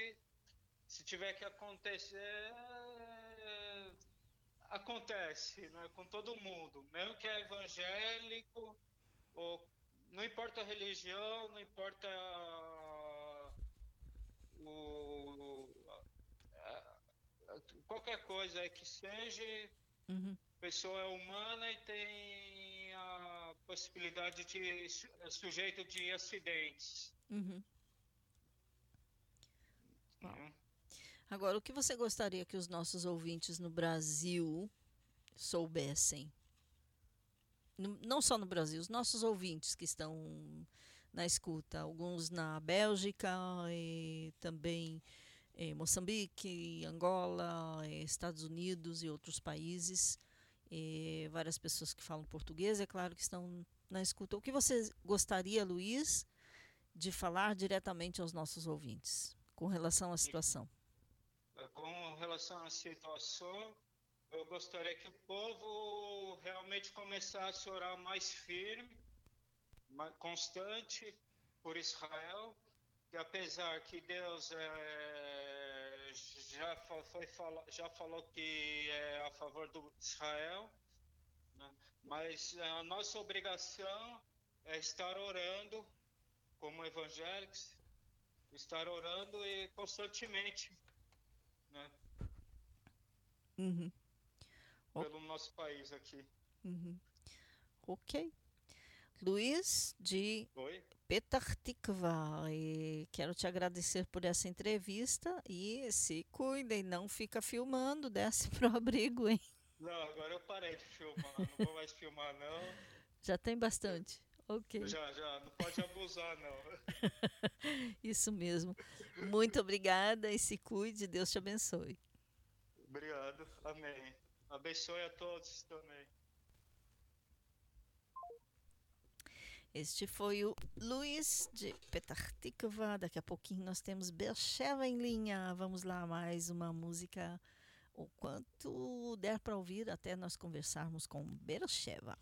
se tiver que acontecer, é, acontece, né? Com todo mundo, mesmo que é evangélico, ou não importa a religião, não importa o, a- a- qualquer coisa que seja, Uhum. pessoa é humana e tem a possibilidade de é sujeito de acidentes. Uhum. Uau. né? Agora, o que você gostaria que os nossos ouvintes no Brasil soubessem? Não só no Brasil, os nossos ouvintes que estão na escuta, alguns na Bélgica, e também em Moçambique, Angola, eh, Estados Unidos e outros países, e várias pessoas que falam português, é claro que estão na escuta. O que você gostaria, Luiz, de falar diretamente aos nossos ouvintes com relação à situação? Com relação à situação, eu gostaria que o povo realmente começasse a orar mais firme, mais constante por Israel, que apesar que Deus é, já, foi, já falou que é a favor do Israel, né? mas a nossa obrigação é estar orando como evangélicos, estar orando e constantemente Uhum. Pelo nosso país aqui. Uhum. Ok. Luiz de Oi? Petar Tikva. E quero te agradecer por essa entrevista e se cuidem, não fica filmando, desce pro abrigo, hein? Não, agora eu parei de filmar, não vou mais filmar não. Já tem bastante. Ok. Já, já, não pode abusar não. Isso mesmo. Muito obrigada e se cuide, Deus te abençoe. Obrigado, amém. Abençoe a todos também. Este foi o Luiz de Petar Tikva. Daqui a pouquinho nós temos Bercheva em linha. Vamos lá, mais uma música, o quanto der para ouvir até nós conversarmos com Bercheva.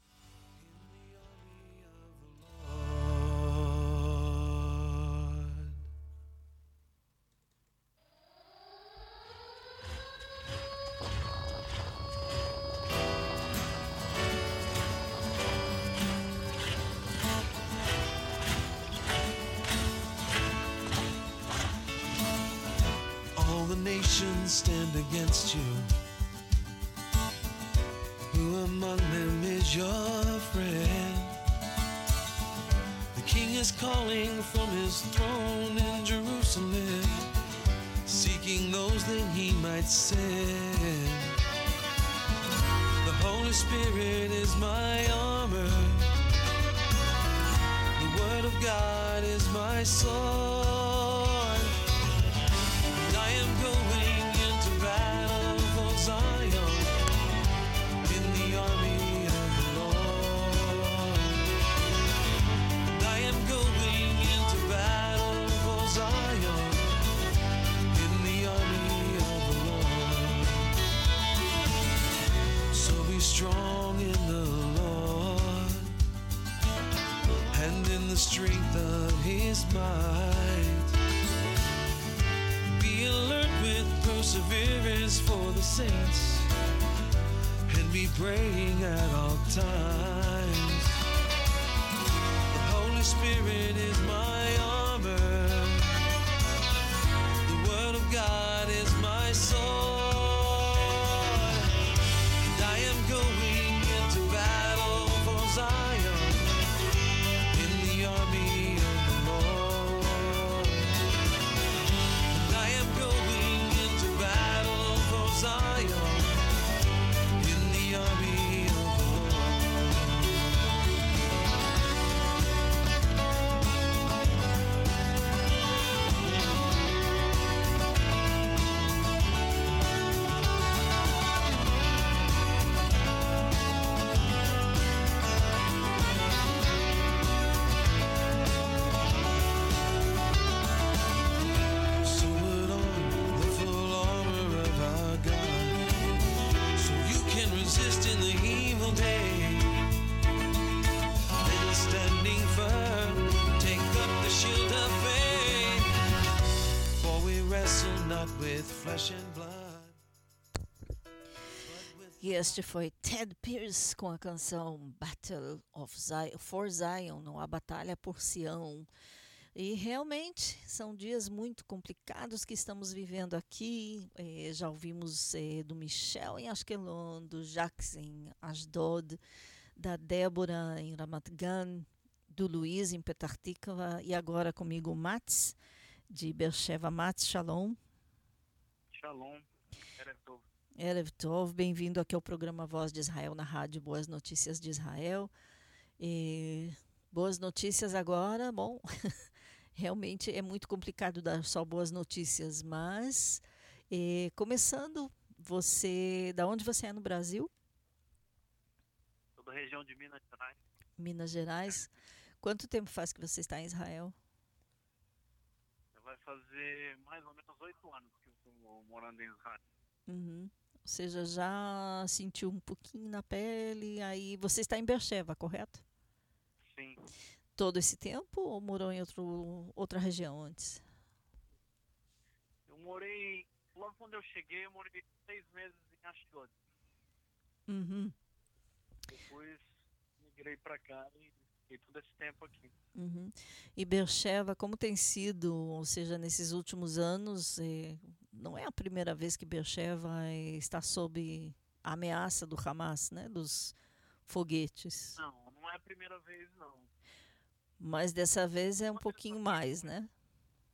Este foi Ted Pierce com a canção Battle of Zion, for Zion, não a Batalha por Sião. E realmente são dias muito complicados que estamos vivendo aqui. Eh, já ouvimos eh, do Michel em Ashkelon, do Jacques em Ashdod, da Débora em Ramat Gan, do Luiz em Petah Tikva e agora comigo o Mats, de Beersheba. Mats, Shalom. Shalom. Erev Tov. Erev Tov, bem-vindo aqui ao programa Voz de Israel na rádio Boas Notícias de Israel. E boas notícias agora, bom, realmente é muito complicado dar só boas notícias, mas eh, começando, você, da onde você é no Brasil? Sou da região de Minas Gerais. Minas Gerais. Quanto tempo faz que você está em Israel? Vai fazer mais ou menos oito anos que eu estou morando em Israel. Uhum. Ou seja, já sentiu um pouquinho na pele, aí você está em Beersheba, correto? Sim. Todo esse tempo ou morou em outro, outra região antes? Eu morei, logo quando eu cheguei, eu morei seis meses em Ashdod. Uhum. Depois migrei para cá e fiquei todo esse tempo aqui. Uhum. E Beersheba, como tem sido, ou seja, nesses últimos anos, eh, não é a primeira vez que Beersheba está sob a ameaça do Hamas, né, dos foguetes. Não, não é a primeira vez não. Mas dessa vez é um pouquinho mais, né?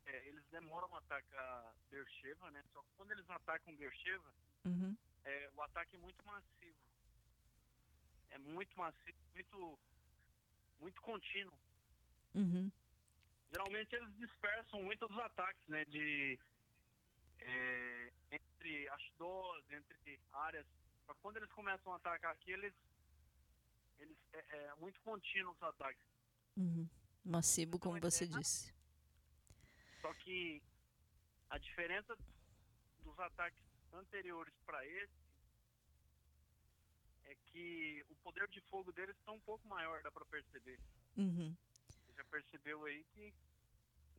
É, eles demoram a atacar Beersheba, né? Só que quando eles atacam Beersheba, Uhum. é, o ataque é muito massivo. É muito massivo, muito, muito contínuo. Uhum. Geralmente eles dispersam muito dos ataques, né? De é, entre Ashdod, entre áreas. Quando eles começam a atacar aqui, eles, eles é, é muito contínuo os ataques. Uhum. Massivo, como Então, você é- disse. Só que a diferença dos ataques anteriores para esse é que o poder de fogo deles está um pouco maior, dá para perceber. Uhum. Você já percebeu aí que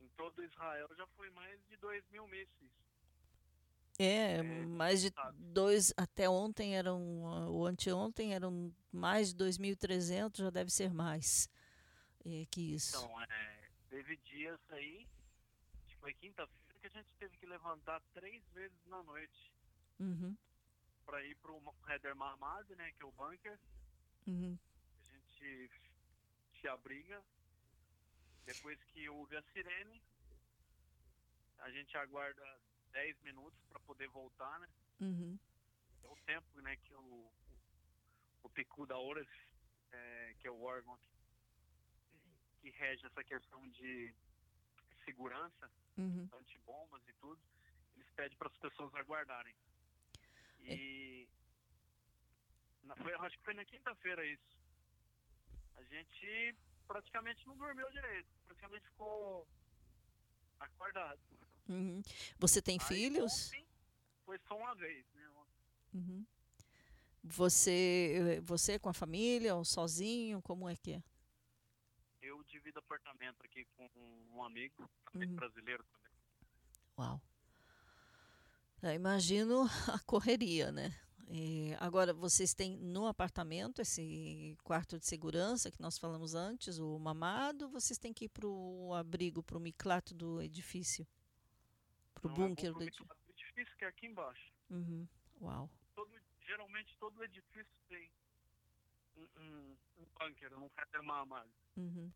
em todo Israel já foi mais de 2 mil mísseis. É, mais de dois, até ontem eram, ah, ou anteontem eram mais de 2.300, já deve ser mais é, que isso. Então, é, teve dias aí, acho que foi quinta-feira, que a gente teve que levantar três vezes na noite Uhum, para ir pro Heder Mahmad, né, que é o bunker. uhum, A gente se abriga. Depois que ouve a sirene, a gente aguarda 10 minutos para poder voltar, né? uhum, É o tempo, né, que o, o, o Picu da Horas, é, que é o órgão que, que rege essa questão de segurança, uhum. antibombas e tudo, eles pedem para as pessoas aguardarem. E na- foi, acho que foi na quinta-feira isso. A gente praticamente não dormiu direito, praticamente ficou acordado. Uhum. Você tem Aí, filhos? ontem Foi só uma vez, né? Uhum. Você, você com a família ou sozinho? Como é que é? Eu divido apartamento aqui com um amigo, também Uhum. brasileiro também. Uau. Eu imagino a correria, né? E agora, vocês têm no apartamento esse quarto de segurança que nós falamos antes, o mamado, vocês têm que ir para o abrigo, para o miclato do edifício? Para o Não, vou bunker pro do edifício? micro- edifício que é aqui embaixo. Uhum. Uau. Todo, geralmente todo edifício tem um, um, um bunker, um Heter Mahamad. Uhum.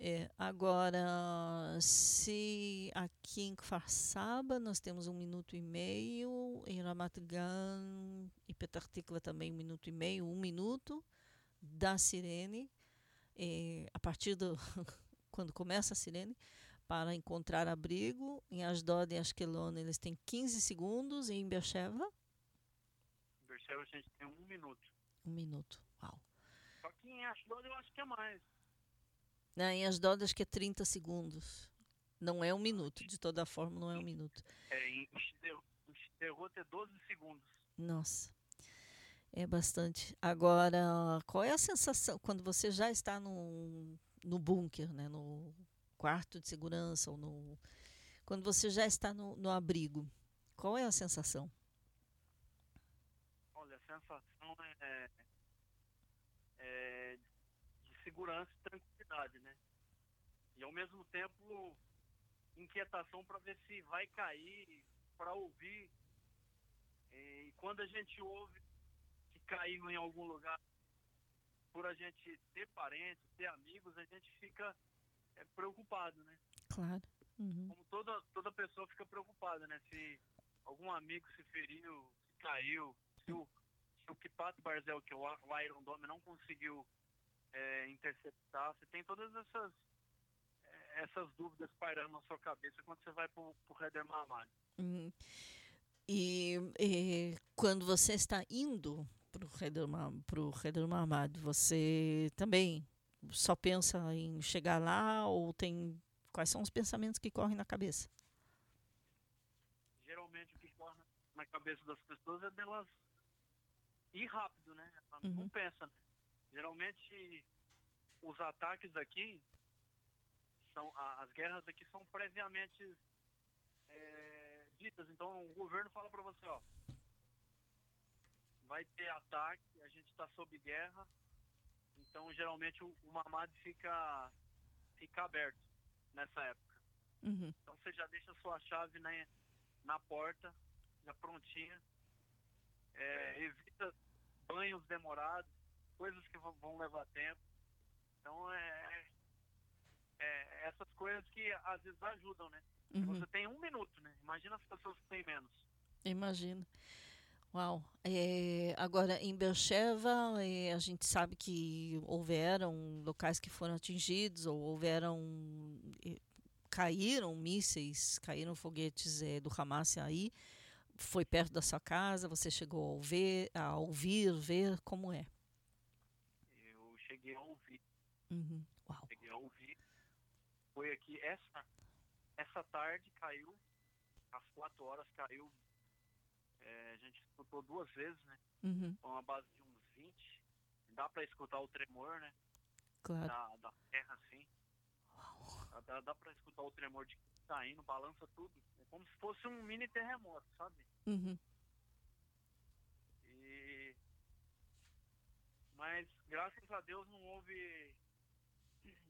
É, agora, se aqui em Kfar Saba nós temos um minuto e meio, em Ramat Gan e Petah Tikva também um minuto e meio, um minuto da sirene, é, a partir do quando começa a sirene, para encontrar abrigo. Em Asdod e Ashkelon eles têm 15 segundos e em Beersheba, Em Beersheba a gente tem um minuto. um minuto. Uau. Só que em Ashdod eu acho que é mais. Não, em Asdod acho que é 30 segundos. Não é um minuto, de toda forma não é um minuto. É, em Shiderot é 12 segundos. Nossa, é bastante. Agora, qual é a sensação quando você já está no, no bunker, né, no quarto de segurança, ou no, quando você já está no, no abrigo? Qual é a sensação? Olha, a sensação é, é de segurança e tranquilidade, né? E ao mesmo tempo inquietação para ver se vai cair, para ouvir. E quando a gente ouve que caiu em algum lugar, por a gente ter parentes, ter amigos, a gente fica é, preocupado, né? Claro. Uhum. Como toda, toda pessoa fica preocupada, né? Se algum amigo se feriu, se caiu, se o, se o Kipat Barzel, que é o, o Iron Dome, não conseguiu é, interceptar. Você tem todas essas, é, essas dúvidas pairando na sua cabeça quando você vai pro, pro Header Mahamad. Uhum. E, e quando você está indo para o Mahmad, você também só pensa em chegar lá ou tem quais são os pensamentos que correm na cabeça? Geralmente o que corre na- cabeça das pessoas é delas ir rápido, né? Ela Uhum. não pensa, né? Geralmente os ataques aqui são as guerras aqui são previamente é, ditas. Então o governo fala para você, ó, vai ter ataque, a gente está sob guerra. Então geralmente o, o Mamad fica fica aberto nessa época. Uhum. Então você já deixa a sua chave na, na porta, já prontinha. É, evita banhos demorados, coisas que vão- vão levar tempo. Então é, coisas que às vezes ajudam, né? Uhum. Você tem um minuto, né? Imagina as pessoas que têm menos. Imagino. Uau. É, agora, em Beersheba, é, a gente sabe que houveram locais que foram atingidos, ou houveram. é, caíram mísseis, caíram foguetes é, do Hamas aí. Foi perto da sua casa, você chegou a ouvir, a ouvir ver como é. Eu cheguei a ouvir. Uhum. Uau. Cheguei a ouvir. Foi aqui, essa, essa tarde caiu, às quatro horas caiu. É, a gente escutou duas vezes, né? Uhum. Com uma base de uns 20. Dá pra escutar o tremor, né? Claro. Da, da terra, assim. Dá, dá, dá pra escutar o tremor de que tá indo, balança tudo. É como se fosse um mini terremoto, sabe? Uhum. E... Mas, graças a Deus, não houve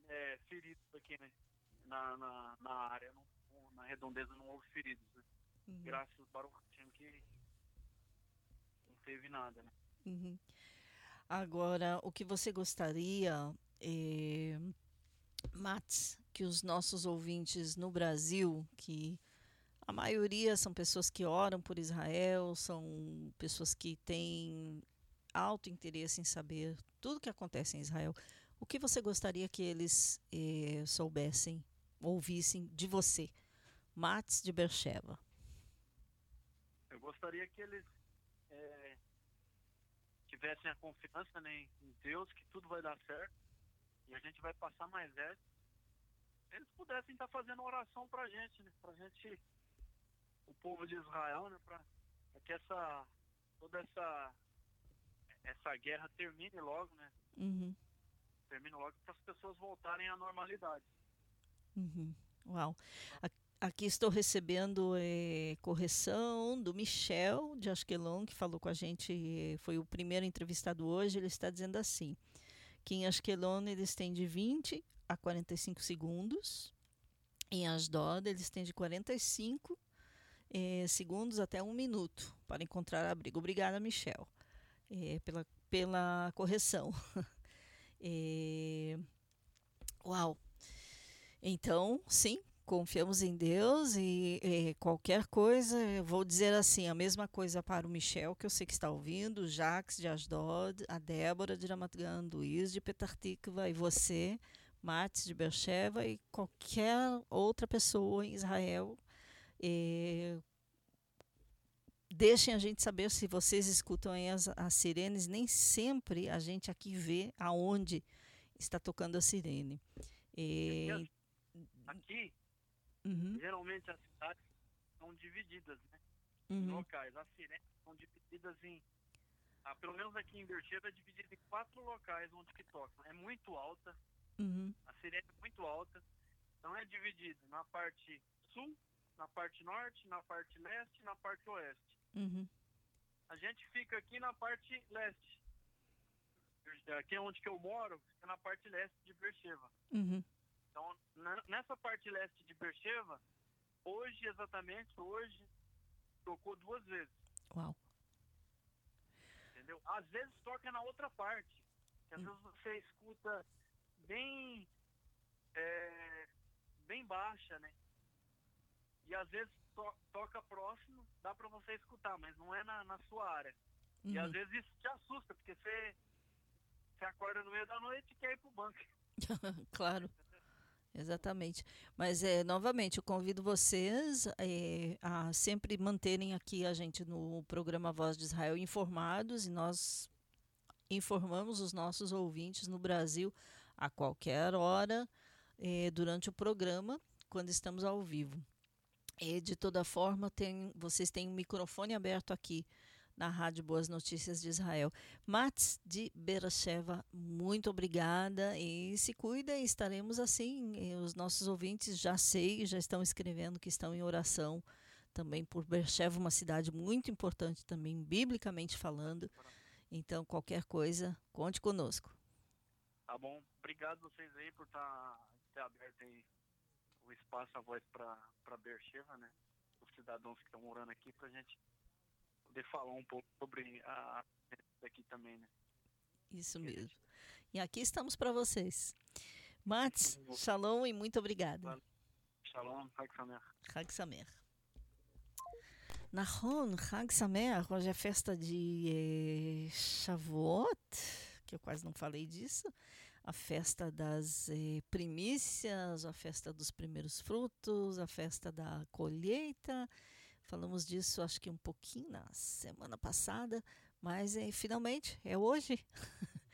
é, feridos aqui, né? Na, na, na área, não- na redondeza não houve feridos, né? Uhum. Graças ao Baruch que teve nada, né? Uhum. Agora, o que você gostaria, é, Mats, que os nossos ouvintes no Brasil, que a maioria são pessoas que oram por Israel, são pessoas que têm alto interesse em saber tudo que acontece em Israel. O que você gostaria que eles eh, soubessem, ouvissem de você, Mats de Beersheba? Eu gostaria que eles é, tivessem a confiança né, em Deus, que tudo vai dar certo e a gente vai passar mais essa. Eles pudessem estar fazendo oração pra gente, né? Pra gente, o povo de Israel, né? Pra, pra que essa, toda essa, essa guerra termine logo, né? Uhum, Termine logo para as pessoas voltarem à normalidade. uhum. Uau. A- Aqui estou recebendo eh, correção do Michel de Ashkelon, que falou com a gente, foi o primeiro entrevistado hoje. Ele está dizendo assim: que em Ashkelon eles têm de 20 a 45 segundos, em Asdod eles têm de 45 eh, segundos até um minuto para encontrar abrigo. Obrigada, Michel, eh, pela, pela correção. Eh, uau! Então, sim, confiamos em Deus e eh, qualquer coisa, eu vou dizer assim, a mesma coisa para o Michel, que eu sei que está ouvindo, o Jax de Asdod, a Débora de Ramat Gan, Luiz de Petar Tikva e você, Mates de Beersheba e qualquer outra pessoa em Israel. eh, deixem a gente saber se vocês escutam as, as sirenes, nem sempre a gente aqui vê aonde está tocando a sirene. Eh, Aqui, Uhum. geralmente as cidades são divididas, né? Uhum. locais. As sirenes são divididas em. Ah, pelo menos aqui em Bercheva é dividida em quatro locais onde que tocam. É muito alta, Uhum. a sirene é muito alta. Então é dividido na parte sul, na parte norte, na parte leste e na parte oeste. Uhum. A gente fica aqui na parte leste. Aqui é onde que eu moro, fica na parte leste de Bercheva. Uhum. Então, na- nessa parte leste de Bercheva, hoje, exatamente, hoje, tocou duas vezes, Uau. entendeu? Às vezes toca na outra parte, às vezes você escuta bem, é, bem baixa, né? E às vezes to- toca próximo, dá pra você escutar, mas não é na, na sua área. E às Uhum. vezes isso te assusta, porque você, você acorda no meio da noite e quer ir pro banco. claro. Exatamente. Mas, é, novamente, eu convido vocês é, a sempre manterem aqui a gente no programa Voz de Israel informados e nós informamos os nossos ouvintes no Brasil a qualquer hora eh, durante o programa, quando estamos ao vivo. E, de toda forma, tem, vocês têm um microfone aberto aqui na Rádio Boas Notícias de Israel. Mats de Beracheva, muito obrigada e se cuida estaremos assim. Os nossos ouvintes já sei, já estão escrevendo que estão em oração também por Bercheva, uma cidade muito importante também, biblicamente falando. Então, qualquer coisa, conte conosco. Tá bom? Obrigado vocês aí por tá, ter aberto aí o espaço, a voz para Bercheva, né? Os cidadãos que estão morando aqui, pra gente poder falar um pouco sobre a aqui também, né? Isso mesmo. E aqui estamos para vocês. Mats, shalom e muito obrigada. Shalom, Hag. Hag Sameach. Nahon, Hag Sameach, hoje é festa de eh, Shavuot, que eu quase não falei disso, a festa das eh, primícias, a festa dos primeiros frutos, a festa da colheita. Falamos disso, acho que um pouquinho na semana passada, mas eh, finalmente é hoje.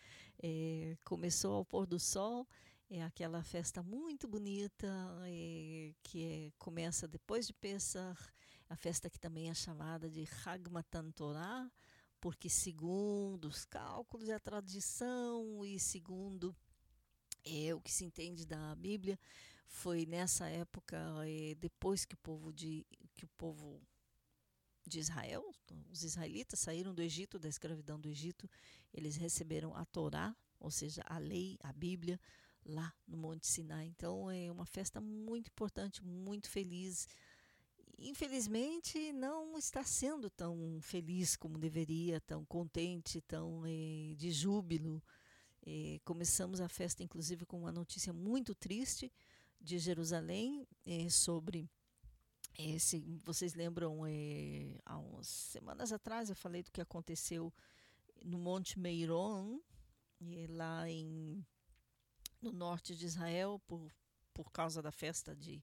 Eh, começou ao pôr do sol, é aquela festa muito bonita eh, que é- começa depois de Pesach, a festa que também é chamada de Hag Matan Torah, porque segundo os cálculos e a tradição e segundo é, o que se entende da Bíblia, foi nessa época, eh, depois que o povo de que o povo de Israel, os israelitas saíram do Egito, da escravidão do Egito, eles receberam a Torá, ou seja, a lei, a Bíblia, lá no Monte Sinai. Então é uma festa muito importante, muito feliz. Infelizmente, não está sendo tão feliz como deveria, tão contente, tão eh, de júbilo. Eh, começamos a festa, inclusive, com uma notícia muito triste de Jerusalém eh, sobre eh, se vocês lembram, eh, há umas semanas atrás eu falei do que aconteceu no Monte Meiron, eh, lá em, no norte de Israel, por, por causa da festa de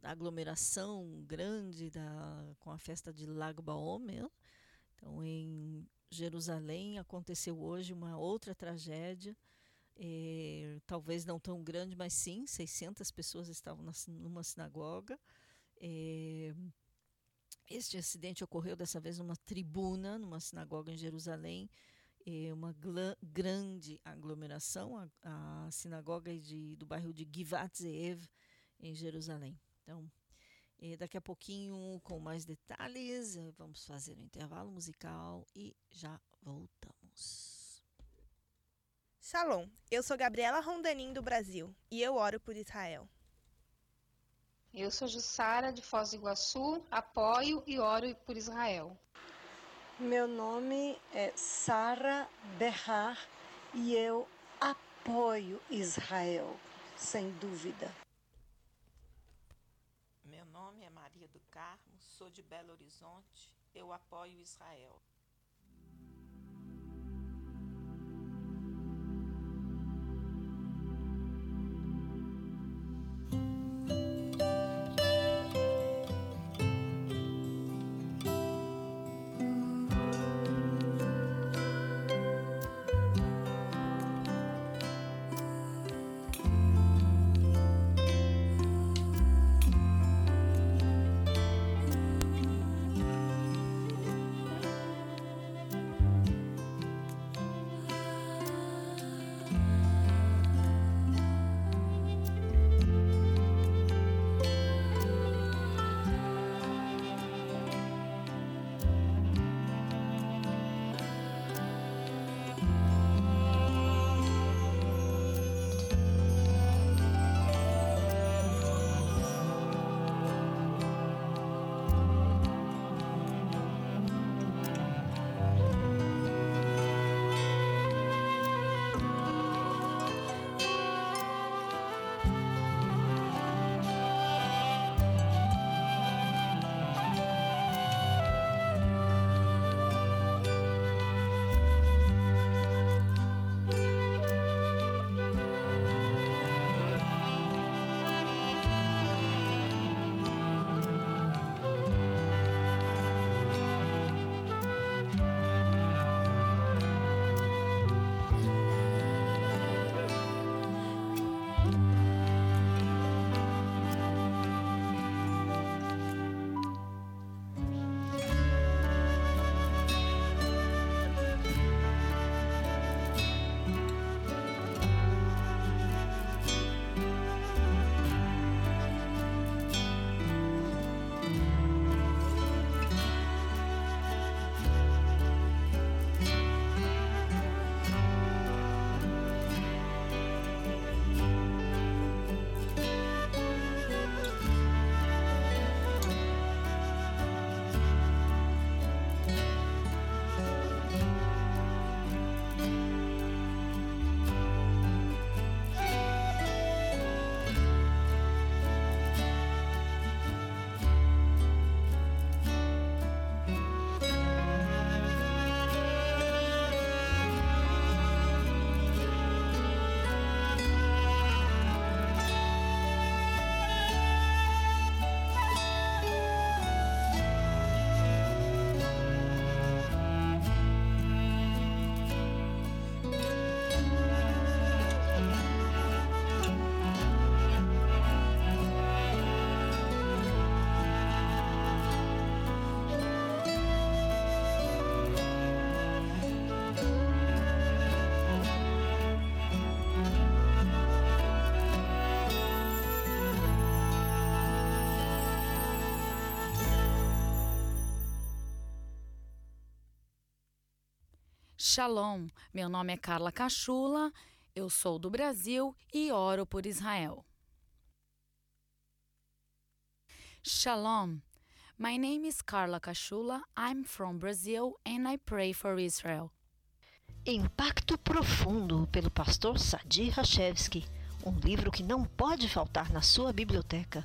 da aglomeração grande da, com a festa de Lag Baomer. Então, em Jerusalém aconteceu hoje uma outra tragédia, eh, talvez não tão grande, mas sim, 600 pessoas estavam na, numa sinagoga. Eh, este acidente ocorreu dessa vez numa tribuna, numa sinagoga em Jerusalém, eh, uma grande aglomeração. A, a sinagoga é de, do bairro de Givat Zeev, em Jerusalém. Então, eh, daqui a pouquinho, com mais detalhes, vamos fazer um intervalo musical e já voltamos. Shalom, eu sou Gabriela Rondanin do Brasil e eu oro por Israel. Eu sou Jussara de Foz do Iguaçu, apoio e oro por Israel. Meu nome é Sara Berrar e eu apoio Israel, sem dúvida. Meu nome é Maria do Carmo, sou de Belo Horizonte, eu apoio Israel. Shalom, meu nome é Carla Cachula, eu sou do Brasil e oro por Israel. Shalom, my name is Carla Cachula, I'm from Brazil and I pray for Israel. Impacto Profundo, pelo pastor Sadi Rachevski. Um livro que não pode faltar na sua biblioteca.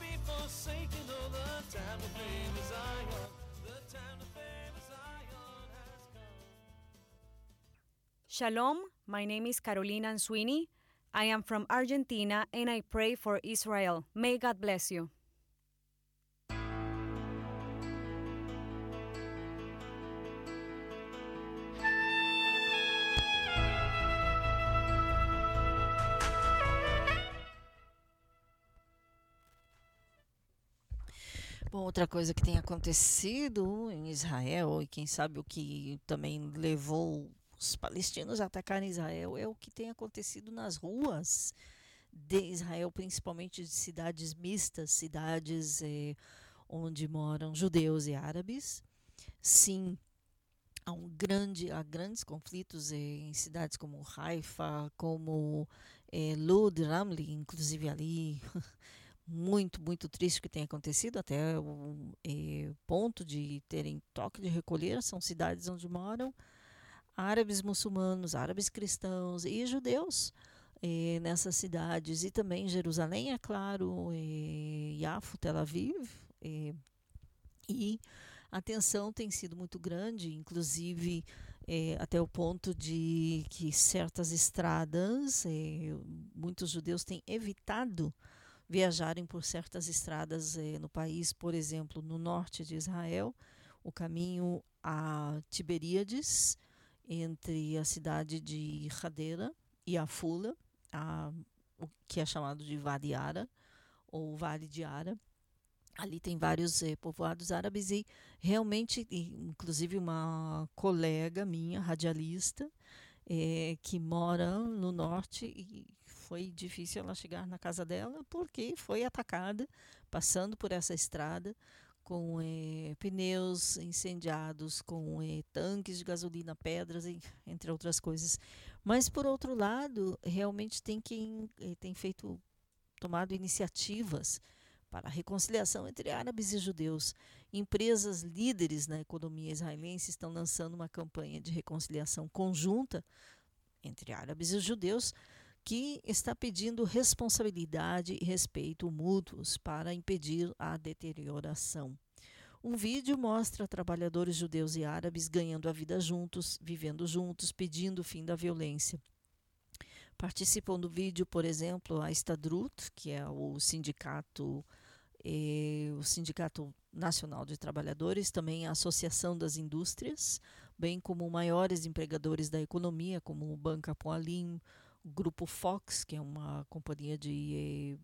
Be forsaken, the Zion, the Zion has come. Shalom, my name is Carolina Answini. I am from Argentina and I pray for Israel. May God bless you. Bom, outra coisa que tem acontecido em Israel, e quem sabe o que também levou os palestinos a atacarem Israel, é o que tem acontecido nas ruas de Israel, principalmente de cidades mistas, cidades eh, onde moram judeus e árabes. Sim, há, um grande, há grandes conflitos eh, em cidades como Haifa, como eh, Lud, Ramli, inclusive ali muito, muito triste que tem acontecido, até o eh, ponto de terem toque de recolher, são cidades onde moram árabes muçulmanos, árabes cristãos e judeus eh, nessas cidades, e também Jerusalém, é claro, eh, Yafo, Tel Aviv, eh, e a tensão tem sido muito grande, inclusive até o ponto de que certas estradas, muitos judeus têm evitado viajarem por certas estradas eh, no país, por exemplo, no norte de Israel, o caminho a Tiberíades, entre a cidade de Hadera e Afula, a, o que é chamado de Vale Ara, ou Vale de Ara. Ali tem vários eh, povoados árabes e realmente, inclusive uma colega minha, radialista, eh, que mora no norte e foi difícil ela chegar na casa dela porque foi atacada passando por essa estrada com eh, pneus incendiados, com eh, tanques de gasolina, pedras, entre outras coisas. Mas por outro lado, realmente tem quem eh, tem feito tomado iniciativas para a reconciliação entre árabes e judeus. Empresas líderes na economia israelense estão lançando uma campanha de reconciliação conjunta entre árabes e judeus que está pedindo responsabilidade e respeito mútuos para impedir a deterioração. Um vídeo mostra trabalhadores judeus e árabes ganhando a vida juntos, vivendo juntos, pedindo o fim da violência. Participam do vídeo, por exemplo, a Estadrut, que é o sindicato, eh, o Sindicato Nacional de Trabalhadores, também a Associação das Indústrias, bem como maiores empregadores da economia, como o Banca Poalim, Grupo Fox, que é uma companhia de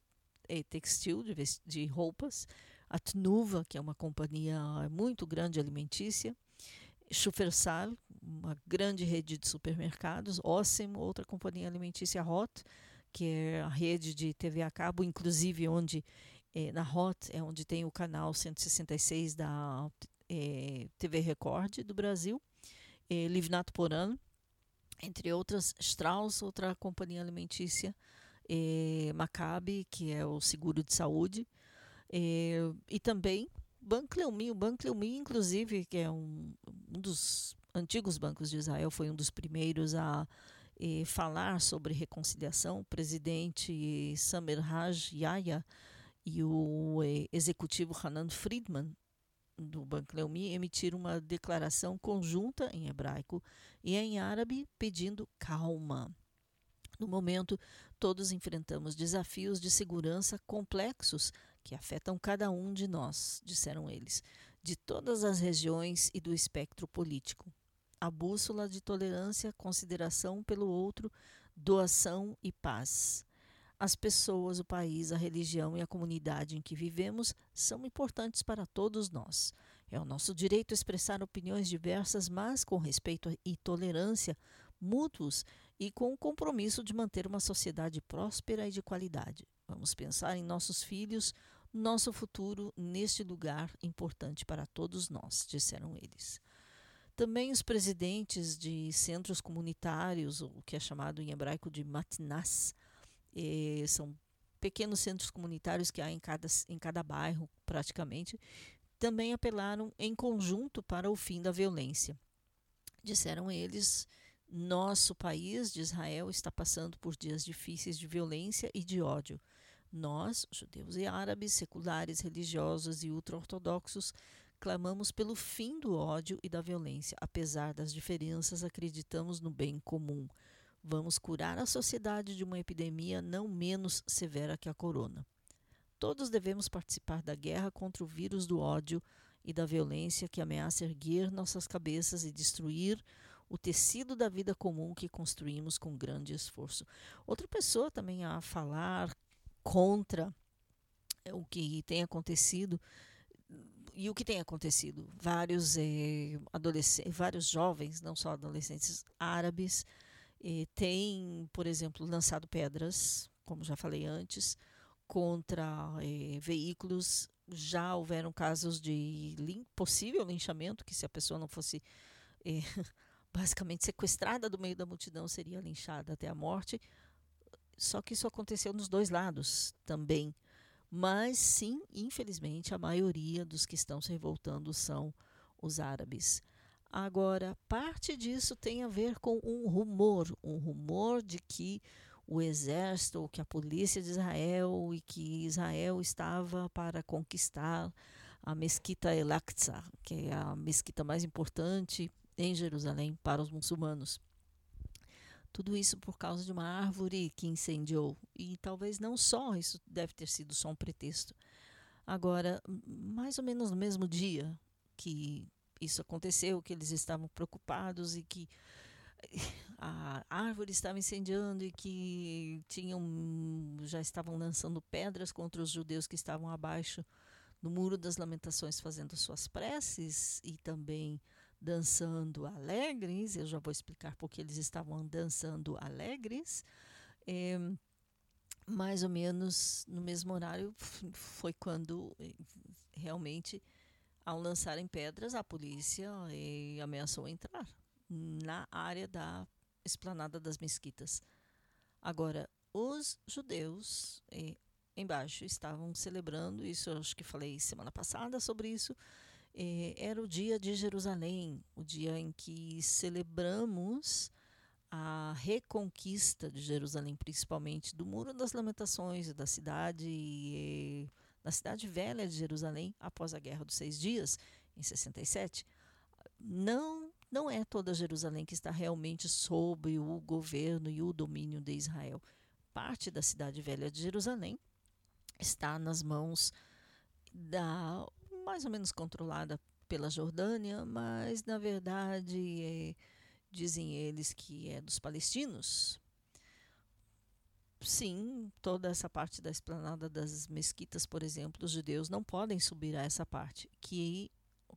eh, eh, textil, de, de roupas, a Tnuva, que é uma companhia muito grande alimentícia, Schufersal, uma grande rede de supermercados, Ossem, outra companhia alimentícia Hot, que é a rede de TV a cabo, inclusive onde eh, na Hot é onde tem o canal 166 da TV Record do Brasil, eh, Livnato Poran, entre outras, Strauss, outra companhia alimentícia, eh, Maccabi, que é o seguro de saúde, eh, e também Banco Leumi, o Banco Leumi, inclusive, que é um, um dos antigos bancos de Israel, foi um dos primeiros a eh, falar sobre reconciliação. O presidente Samer Haj Yaya e o eh, executivo Hanan Friedman do Banco Leumi emitiram uma declaração conjunta em hebraico e em árabe pedindo calma. No momento, todos enfrentamos desafios de segurança complexos que afetam cada um de nós, disseram eles, de todas as regiões e do espectro político. a bússola de tolerância, consideração pelo outro, doação e paz. As pessoas, o país, a religião e a comunidade em que vivemos são importantes para todos nós. É o nosso direito expressar opiniões diversas, mas com respeito e tolerância mútuos e com o compromisso de manter uma sociedade próspera e de qualidade. Vamos pensar em nossos filhos, nosso futuro neste lugar importante para todos nós, disseram eles. Também os presidentes de centros comunitários, o que é chamado em hebraico de matnas, eh, são pequenos centros comunitários que há em cada, em cada bairro, praticamente, também apelaram em conjunto para o fim da violência. Disseram eles, nosso país de Israel está passando por dias difíceis de violência e de ódio. Nós, judeus e árabes, seculares, religiosos e ultra-ortodoxos, clamamos pelo fim do ódio e da violência. Apesar das diferenças, acreditamos no bem comum. Vamos curar a sociedade de uma epidemia não menos severa que a corona. Todos devemos participar da guerra contra o vírus do ódio e da violência que ameaça erguer nossas cabeças e destruir o tecido da vida comum que construímos com grande esforço. Outra pessoa também a falar contra o que tem acontecido e o que tem acontecido vários eh, adolescentes vários jovens não só adolescentes árabes eh, têm por exemplo lançado pedras como já falei antes contra eh, veículos já houveram casos de lin possível linchamento que se a pessoa não fosse eh, basicamente sequestrada do meio da multidão seria linchada até a morte só que isso aconteceu nos dois lados também. Mas sim, infelizmente, a maioria dos que estão se revoltando são os árabes. Agora, parte disso tem a ver com um rumor, um rumor de que o exército, ou que a polícia de Israel e que Israel estava para conquistar a mesquita El-Aqsa, que é a mesquita mais importante em Jerusalém para os muçulmanos. Tudo isso por causa de uma árvore que incendiou. E talvez não só, isso deve ter sido só um pretexto. Agora, mais ou menos no mesmo dia que isso aconteceu, que eles estavam preocupados e que a árvore estava incendiando e que tinham já estavam lançando pedras contra os judeus que estavam abaixo do muro das lamentações fazendo suas preces e também dançando alegres, eu já vou explicar porque eles estavam dançando alegres. É, mais ou menos no mesmo horário foi quando eh, realmente, ao lançarem pedras, a polícia eh, ameaçou entrar na área da esplanada das mesquitas. Agora, os judeus eh, embaixo estavam celebrando, isso acho que falei semana passada sobre isso, eh, era o dia de Jerusalém, o dia em que celebramos a reconquista de Jerusalém, principalmente do Muro das Lamentações da cidade, da cidade velha de Jerusalém, após a Guerra dos Seis Dias, em 67. Não, não é toda Jerusalém que está realmente sob o governo e o domínio de Israel. Parte da cidade velha de Jerusalém está nas mãos da mais ou menos controlada pela Jordânia, mas na verdade é, dizem eles que é dos palestinos. Sim, toda essa parte da esplanada das mesquitas, por exemplo, os judeus não podem subir a essa parte, que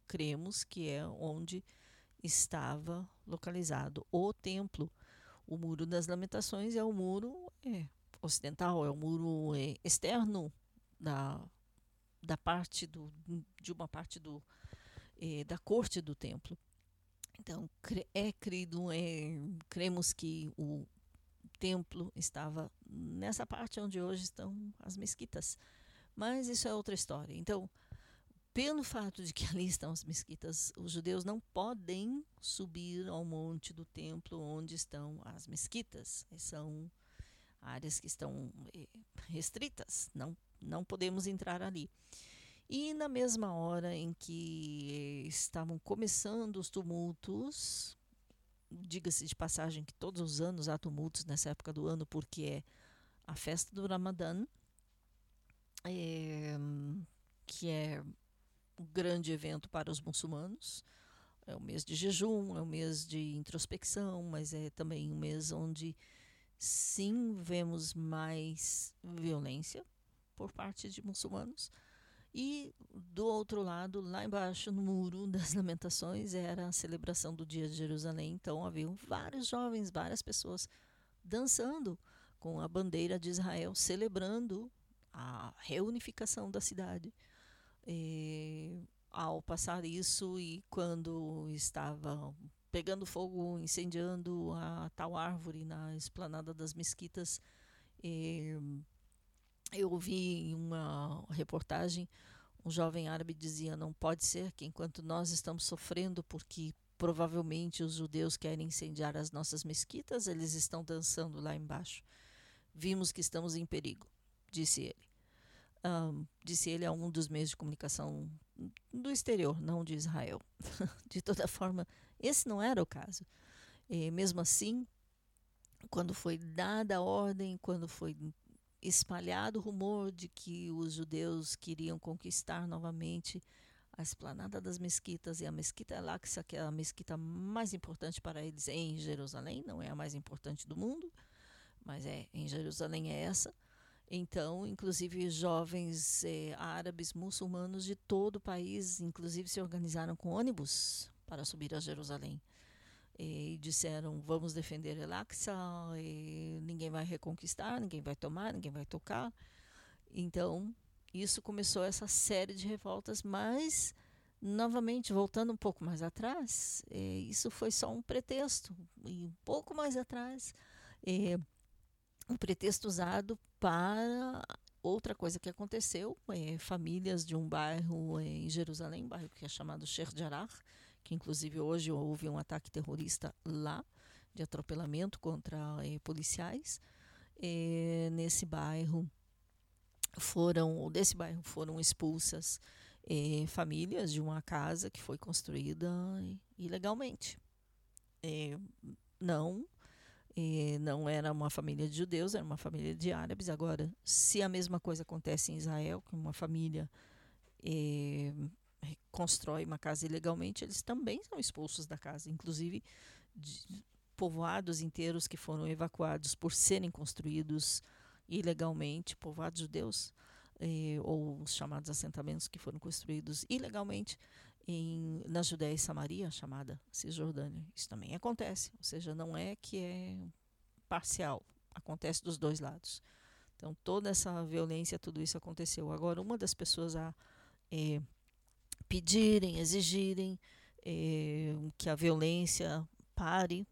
cremos que é onde estava localizado o templo. O muro das lamentações é o muro é, ocidental, é o muro é, externo da da parte do, de uma parte do, eh, da corte do templo. Então, é crido, é, cremos que o templo estava nessa parte onde hoje estão as mesquitas. Mas isso é outra história. Então, pelo fato de que ali estão as mesquitas, os judeus não podem subir ao monte do templo onde estão as mesquitas. São áreas que estão eh, restritas, não não podemos entrar ali. E na mesma hora em que estavam começando os tumultos, diga-se de passagem que todos os anos há tumultos nessa época do ano, porque é a festa do Ramadã, é, que é um grande evento para os muçulmanos. é o mês de jejum, é o mês de introspecção, mas é também um mês onde sim vemos mais violência por parte de muçulmanos. E do outro lado, lá embaixo no muro das lamentações, era a celebração do Dia de Jerusalém. Então haviam vários jovens, várias pessoas dançando com a bandeira de Israel, celebrando a reunificação da cidade. E, ao passar isso e quando estava pegando fogo, incendiando a tal árvore na esplanada das mesquitas, eu ouvi em uma reportagem um jovem árabe dizia não pode ser que enquanto nós estamos sofrendo porque provavelmente os judeus querem incendiar as nossas mesquitas, eles estão dançando lá embaixo. Vimos que estamos em perigo, disse ele. Um, disse ele a um dos meios de comunicação do exterior, não de Israel. de toda forma, esse não era o caso. E mesmo assim, quando foi dada a ordem, quando foi espalhado o rumor de que os judeus queriam conquistar novamente a esplanada das mesquitas e a mesquita Al-Aqsa, que é a mesquita mais importante para eles em Jerusalém, não é a mais importante do mundo, mas é em Jerusalém é essa. Então, inclusive jovens eh, árabes muçulmanos de todo o país, inclusive se organizaram com ônibus para subir a Jerusalém e disseram vamos defender El-Aqsa, ninguém vai reconquistar, ninguém vai tomar, ninguém vai tocar. Então, isso começou essa série de revoltas, mas novamente voltando um pouco mais atrás, isso foi só um pretexto e um pouco mais atrás, um pretexto usado para outra coisa que aconteceu, famílias de um bairro em Jerusalém, um bairro que é chamado Sheikh Jarrah, que inclusive hoje houve um ataque terrorista lá, de atropelamento contra eh, policiais. Eh, nesse bairro foram, desse bairro foram expulsas eh, famílias de uma casa que foi construída ilegalmente. não não era uma família de judeus, era uma família de árabes. Agora, se a mesma coisa acontece em Israel, que uma família constrói uma casa ilegalmente, eles também são expulsos da casa. Inclusive, povoados inteiros que foram evacuados por serem construídos ilegalmente, povoados judeus, eh, ou os chamados assentamentos que foram construídos ilegalmente em, na Judéia e Samaria, chamada Cisjordânia. Isso também acontece, ou seja, não é que é parcial, acontece dos dois lados. Então, toda essa violência, tudo isso aconteceu. Agora, uma das pessoas a eh, pedirem, exigirem eh, que a violência pare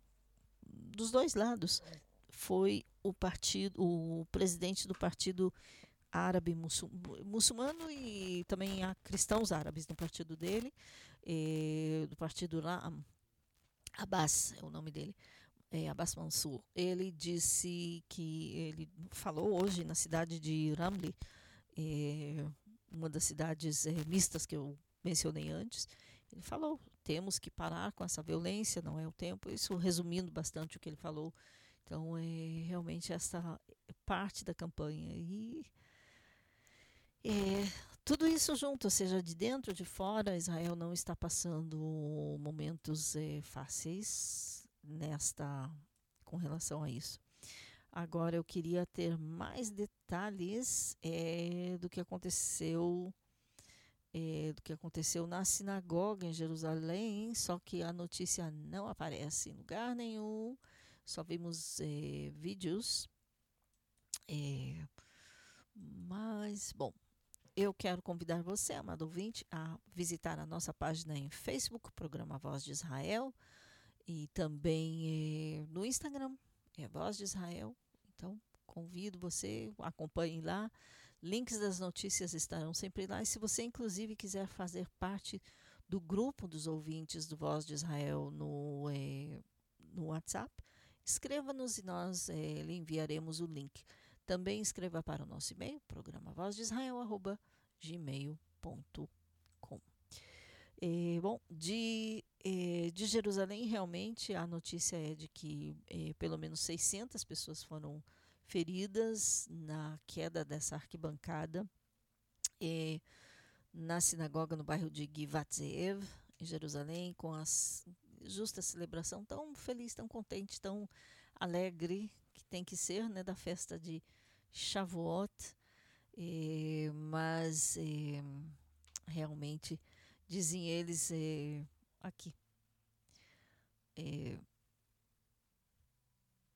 dos dois lados. Foi o partido, o presidente do partido árabe muçulmano e também há cristãos árabes no partido dele, eh, do partido lá, Abbas é o nome dele, é, Abbas Mansur. Ele disse que ele falou hoje na cidade de Ramli, uma das cidades mistas que eu mencionei antes, ele falou: temos que parar com essa violência, não é o tempo. Isso resumindo bastante o que ele falou. Então, é realmente essa parte da campanha. E é, tudo isso junto, seja, de dentro, de fora, Israel não está passando momentos é, fáceis nesta com relação a isso. Agora eu queria ter mais detalhes é, do que aconteceu é, do que aconteceu na sinagoga em Jerusalém, só que a notícia não aparece em lugar nenhum, só vimos é, vídeos. É, mas, bom, eu quero convidar você, amado ouvinte, a visitar a nossa página em Facebook, Programa Voz de Israel, e também no Instagram, é Voz de Israel. Então, convido você, acompanhe lá. Links das notícias estarão sempre lá. E se você, inclusive, quiser fazer parte do grupo dos ouvintes do Voz de Israel no, é, no WhatsApp, escreva-nos e nós é, lhe enviaremos o link. Também escreva para o nosso e-mail, programa voz de Israel, arroba, gmail.com. É, bom, de, de Jerusalém, realmente, a notícia é de que pelo menos 600 pessoas foram feridas na queda dessa arquibancada é, na sinagoga no bairro de Givat Zeev, em Jerusalém, com a justa celebração tão feliz, tão contente, tão alegre que tem que ser, né, da festa de Shavuot. Eh, mas eh, realmente dizem eles eh, aqui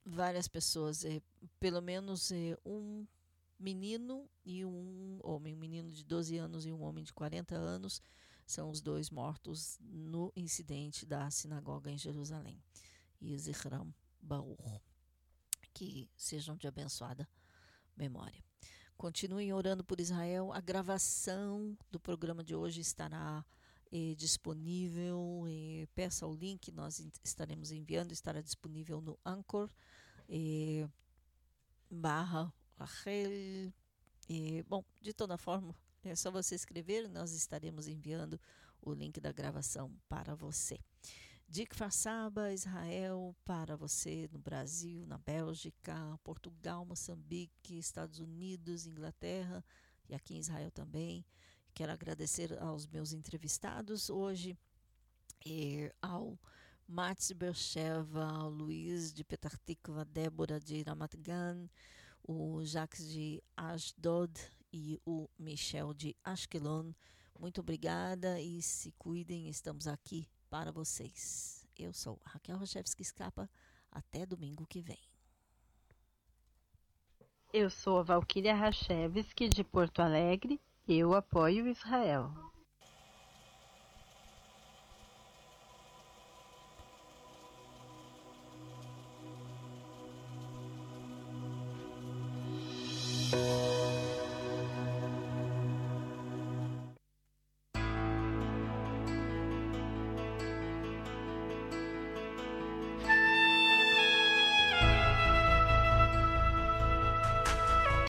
várias pessoas, pelo menos um menino e um homem, um menino de 12 anos e um homem de 40 anos, são os dois mortos no incidente da sinagoga em Jerusalém. E Zichram Baruch. Que sejam de abençoada memória. Continuem orando por Israel. A gravação do programa de hoje estará eh, disponível. Eh, peça o link, nós estaremos enviando, estará disponível no Anchor. Eh, barra Rachel. bom, de toda forma, é só você escrever, nós estaremos enviando o link da gravação para você. Dick Farsaba, Israel, para você no Brasil, na Bélgica, Portugal, Moçambique, Estados Unidos, Inglaterra e aqui em Israel também. Quero agradecer aos meus entrevistados hoje, e ao Mats Bercheva, Luiz de Petar Tikva, Débora de Ramat Gan, o Jacques de Ashdod e o Michel de Ashkelon. Muito obrigada e se cuidem, estamos aqui para vocês. Eu sou Raquel Rochevski Escapa. Até domingo que vem. Eu sou a Valquíria Rachevski de Porto Alegre. Eu apoio Israel.